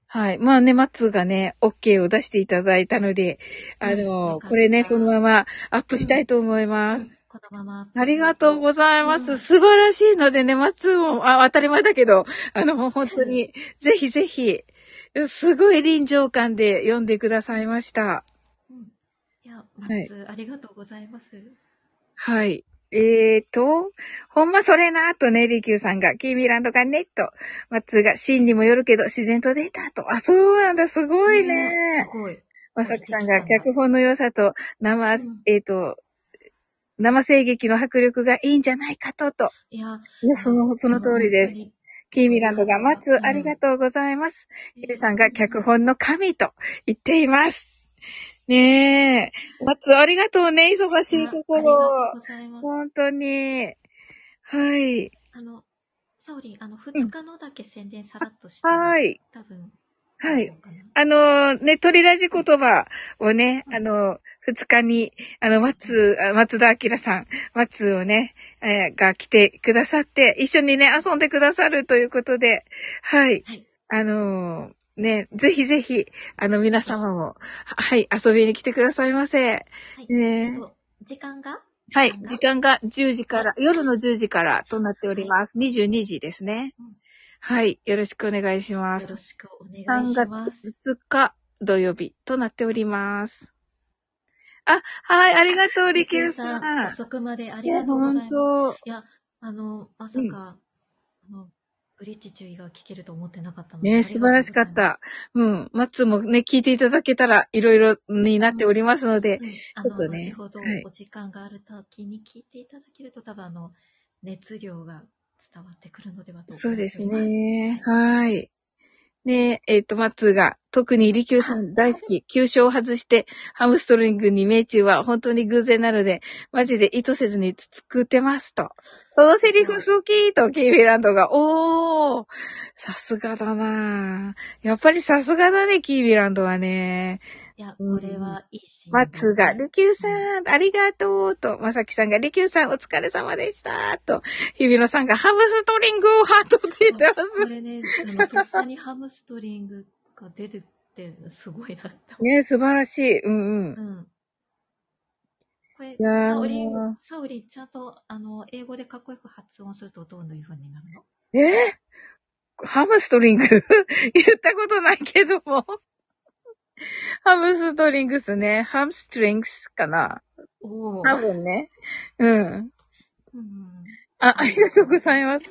はい。まあね、マッツーがね、OK を出していただいたので、あうんよの、かったこれね、このままアップしたいと思います。このまま。ありがとうございます。うん素晴らしいのでね、マッツーも、あ、当たり前だけど、あの、本当に、ぜひぜひ、すごい臨場感で読んでくださいました。うん。いや、まはいず、ありがとうございます。はい。えーと、ほんまそれなとね、リキューさんが、キーミランドがね、と、マッツーが、シーンにもよるけど、自然と出たと。あ、そうなんだ、すごいね。すごい。まさきさんが、脚本の良さと、生、うんえーと、生声劇の迫力がいいんじゃないかと、と。いや、その、その通りです。。キーミランドが、マッツー、ありがとうございます。ゆりさんが、脚本の神と言っています。ねえ。マッツー、ありがとうね、忙しいところ。本当に。はい。あの、サオリン、あの、2日のだけ宣伝さらっとして、はい。多分。はい。あの、ね、鳥ラジ言葉をね、あの、二日に、あの、松、あ松田明さん、松をね、えーが来てくださって、一緒にね、遊んでくださるということで、はい。はい。あのーね、ぜひぜひ、あの、皆様も、はい、遊びに来てくださいませ。はい。ねえっと時間が？はい時間、が時間が10時から、夜の10時からとなっております。22時ですねうん。はい、よろしくお願いしまよすろ。しくお願い3します。月2日土曜日となっております。あ、はい、ありがとう、リキューさん。遅くまでありいや、がとうござい本ます。当いや、あの、まさか、うんあの、ブリッジ注意が聞けると思ってなかったので。ね、素晴らしかっ。た。うん。マッツーもね、聞いていただけたら、いろいろになっておりますので、うん、ちょっとね後ほどはいお時間があるときに聞いていただけると、多分あの、熱量が伝わってくるのではと思そうです思います。ね。はい。ねえ、っ、と、マッツーが、特にリキューさん大好き、急所を外して、ハムストリングに命中は本当に偶然なので、マジで意図せずに作ってますと。そのセリフ好きと、キービランドが、おーさすがだなやっぱりさすがだね、キービランドはね。いや、うんこれはいいシーン。マッツーが、リキューさん、ありがとうと、まさきさんが、リキューさん、お疲れ様でしたと、日比野さんが、ハムストリングをハートって言ってますこ。れね、あの、とっさにハムストリングが出るってすごいなって思う。ね素晴らしい。うんうん。うん。これ、いやーサオリン、サオリン、ちゃんと、あの、英語でかっこよく発音するとどういう風になるの？え？ーハムストリング？言ったことないけども。ハムストリングスね。ハムストリングスかな。多分ね。うん。うん。あ、ありがとうございます。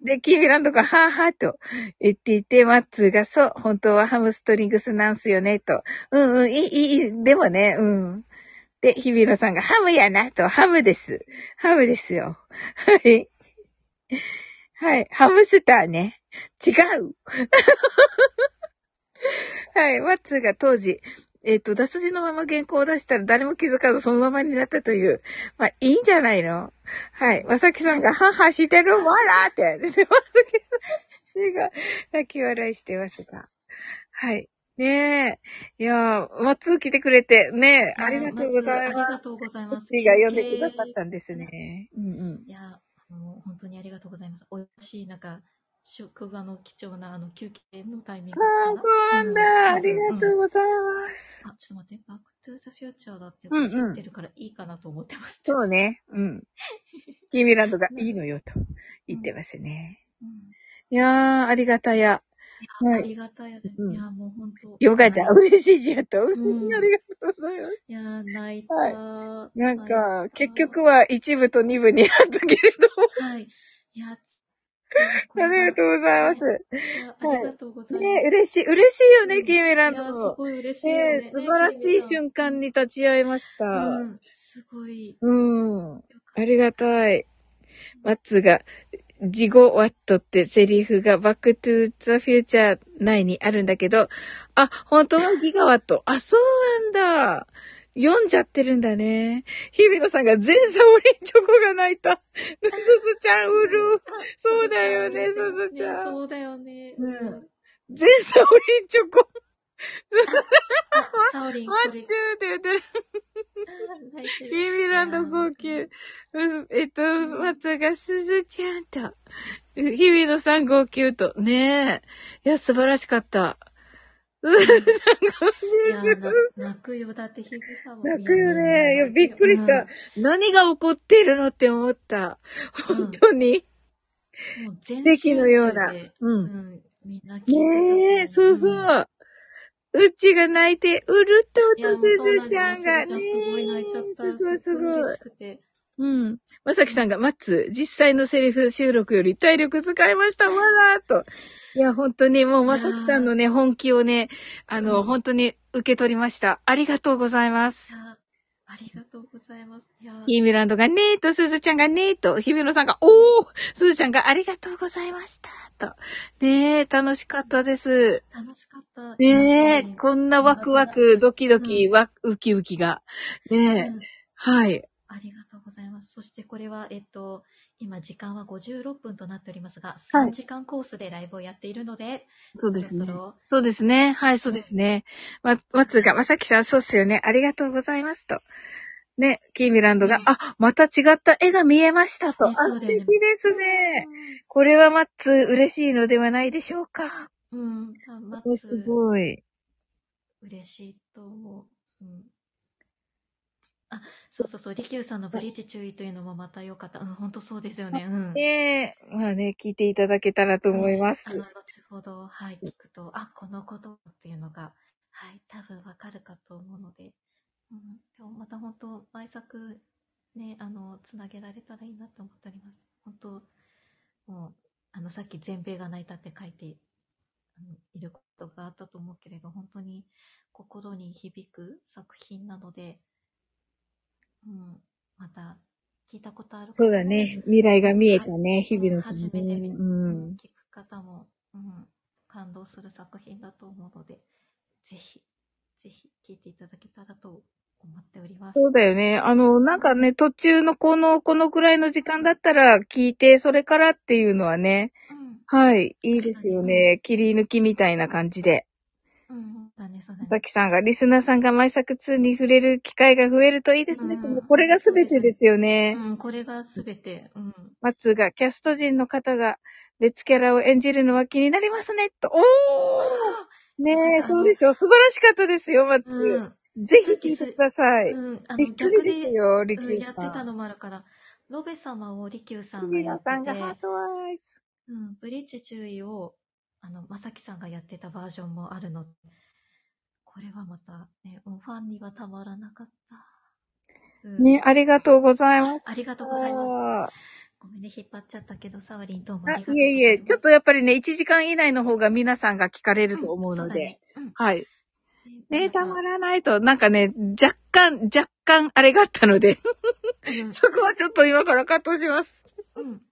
で、キービランドが、はぁはぁと言っていて、マッツーが、そう、本当はハムストリングスなんすよね、と。うんうん、いい、いい、でもね、うん。で、ヒビロさんが、ハムやな、と、ハムです。ハムですよ。はい。はい、ハムスターね。違う。はい、マッツーが当時、えっ、と、脱字のまま原稿を出したら誰も気づかずそのままになったという。まあ、いいんじゃないの？はい。まさきさんが、ははしてるわらってますけど。手が泣き笑いしてますが。はい。ねえ。いやー、松尾来てくれて、ねえ、ありがとうございあります。がとうございこっます。ちが読んでくださったんですね。うんうん。いや、あの、本当にありがとうございます。おいしい、なんか、職場の貴重な、あの、休憩のタイミングかああ、な。そうなんだ。うんありがとうございます。あ、ちょっと待って、バックトゥーザフューチャーだってうんうん言ってるからいいかなと思ってます。そうね。うん。キーミランドがいいのよと言ってますね。うんいやー、ありがたや。はいありがたいです。うんいや、もう本当。よかった。嬉しいじゃと。んありがとうございます。いや、泣いた。はなんか、た結局は一部と二部になったけれども。はい。いや、ありがとうございます。ありがとうございます。ね嬉しい、嬉しいよね、キーミランいやすド。ごい嬉しいよね。ねえ素晴らしい瞬間に立ち会いました。うん。すごい。うん。ありがたい。マッツーが、ジゴワットってセリフがバックトゥーザフューチャー内にあるんだけど、あ、本当はギガワット。あ、そうなんだ。読んじゃってるんだね。日比野さんが全サオリンチョコが泣いた。すずちゃんうる。そうだよね、すずちゃん。そうだよね。うん全サオリンチョコ。あ、サオリン、マッチューって言ってる。ビビランド号泣。うえっと、松がすずちゃんと、日比野さん号泣と。ねえ。いや、素晴らしかった。泣くよ。だって日比さんも。泣くよね。いや、びっくりした。何が起こってるのって思った。本当に。うん。のような。う。うんん。みんなねえ、そうそう。んうちが泣いて、うるっととすずちゃんがねすごい泣いちゃった。すごいすごい。うん。まさきさんが、マッツ、実際のセリフ収録より体力使いました、わらーと。いや、本当にもう、まさきさんのね、本気をね、あの、うん本当に受け取りました。ありがとうございますありがとうございます。ヒーミランドがねーと、すずちゃんがねーと、ひびのさんが、おーすずちゃんがありがとうございました、と。ねえ、楽しかったです。楽しかった。ねえ、うんこんなワクワク、ドキドキ、うんワウキウキが。ねえ、うんはい。ありがとうございます。そしてこれは、えっと、今時間は56分となっておりますが、はい3時間コースでライブをやっているので、そうですねそろそろ。そうですね。はい、そうですね。ま、まつが、まさきさん、そうっすよね。ありがとうございます。と。ね、キーミランドが、ねあ、また違った絵が見えましたと。ねあ、素そうだよね敵ですね。これはマッツ嬉しいのではないでしょうか。うん、あまおすごい。嬉しいと思う。うん。あ、そうそうそう、リキューさんのブリッジ注意というのもまた良かった。うん、本当そうですよね。うん。ねえ、まあね、聞いていただけたらと思います。あの、後ほど、はい、聞くと、あ、このことっていうのが、はい、多分わかるかと思うので、うん、でもまた本当、毎作、ね、あの、つなげられたらいいなと思っております。本当、もう、あの、さっき全米が泣いたって書いて、いることがあったと思うけれど、本当に心に響く作品なので、うん、また、聞いたことある方そうだね。未来が見えたね、日うん々のさんね。ううんん。聞く方も、うん、感動する作品だと思うので、ぜひ、ぜひ聞いていただけたらと思っております。そうだよね。あの、なんかね、途中のこの、このくらいの時間だったら聞いて、それからっていうのはね、うん、はい、いいですよね。切り抜きみたいな感じで。うん、だね、そうだね。さきさんが、リスナーさんが毎作2に触れる機会が増えるといいですね。うんこれが全てですよね。うん、これがすべて、うん。マツが、キャスト陣の方が別キャラを演じるのは気になりますね。と、おーねえ、そうでしょ。素晴らしかったですよ、マツ。うん、ぜひ聞いてください。うん、びっくりですよ、リキューさん。ってたのもあるから、ロベ様をリキューさんが皆やってて、さんがハートワイズ。うん、ブリッジ注意を、あの、まさきさんがやってたバージョンもあるので、これはまた、ね、もうファンにはたまらなかった。うん、ね、ありがとうございます。ありがとうございますごめんね、引っ張っちゃったけど、サワリンどうもあありがとうございます。いえいえ、ちょっとやっぱりね、1時間以内の方が皆さんが聞かれると思うので。うん、そうはい。だね。ねたまらないと、なんかね、若干、若干あれがあったので、うん そこはちょっと今からカットします。うん。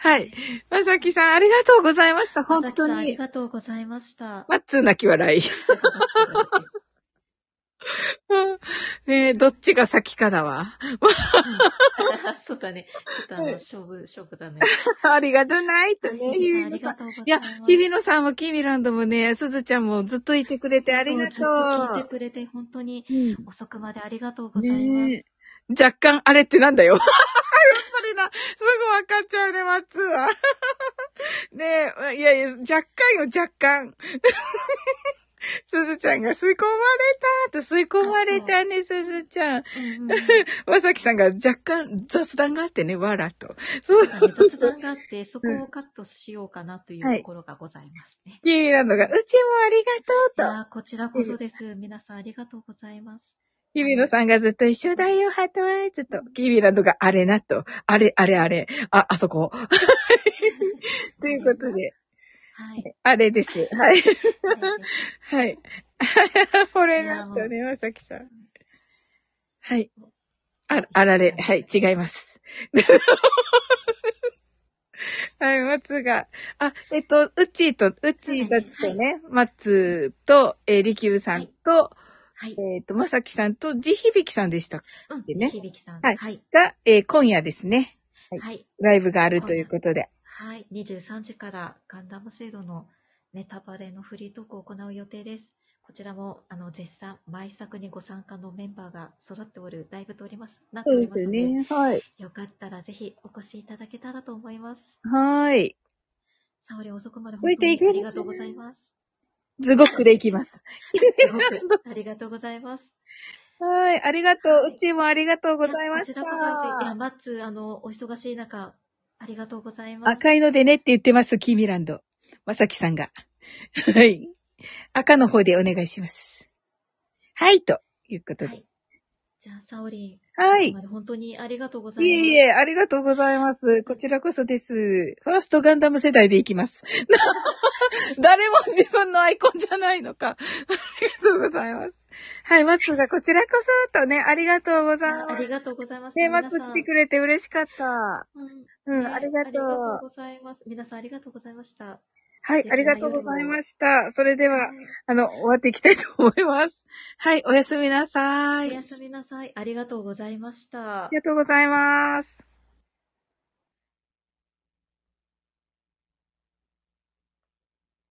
はい。まさきさん、ありがとうございました。本当まさきさんありに。がとうございました。マッツー泣き笑い。ねえ、どっちが先かだわ。そうだね。ちょっとあの、勝負、勝負だね。ありがとうないとね、さん。い。いや、日比野さんもキーミランドもね、すずちゃんもずっといてくれてありがとう。ずっと聞いてくれて、本当にうん遅くまでありがとうございます。ねえ。若干あれってなんだよ。な、すぐわかっちゃうね、マッツーは。ねえ、いやいや、若干よ、若干。すずちゃんが吸い込まれたと、吸い込まれたね、すずちゃん。う まさきさんが若干雑談があってね、わらと。そう。そうだね雑談があって、そこをカットしようかなというはいところがございますね。キーミランドが、うちもありいがとうやーこちらこそです。皆さんありがとうございます。と。日比野さんがずっと一緒だよ、ハートアイズと。キーミランドがあれなと。あれ、あれ、あれ。あ、あそこ。ということで、はい。あれです。はい。はい。これなとね、まさきさん。はい。あ、あられ、はい、違います。はい、松が、あ、えっと、うっちーと、うっちーたちとね、松と、えー、りきゅうさんと、はい。えっと、まさきさんと、じひびきさんでしたうん。でね響さん。はいはい。が、えー今夜ですね、はい。ライブがあるということで。はい。23時からガンダムシードのネタバレのフリートークを行う予定です。こちらも、あの、絶賛、毎作にご参加のメンバーが揃っておるライブとおります。なっておりますので。はい。よかったらぜひお越しいただけたらと思います。はい。沙織遅くまで本当にありがとうございます。ズゴックでいきます。すごくありがとうございます。はい、ありがとう。うっちーもありがとうございましいやこちらこそですいや、た。マッツ、あの、お忙しい中、ありがとうございます。赤いのでねって言ってます、キーミランド。まさきさんが。はい。赤の方でお願いします。はい、ということで。はい。じゃあ、サオリン。はい本当にありがとうございます。いえいえ、ありがとうございます。こちらこそです。ファーストガンダム世代でいきます。誰も自分のアイコンじゃないのか。ありがとうございます。はい、マツがこちらこそとね、ありがとうございます。あありがとうございます。ね、マツ来てくれて嬉しかった。うん、うん、ねありがとう。ありがとうございます。皆さんありがとうございました。はい、ありがとうございました。それでは、はいあの、終わっていきたいと思います。はい、おやすみなさい。あおやすみなさい。ありがとうございましたり。がとうございます。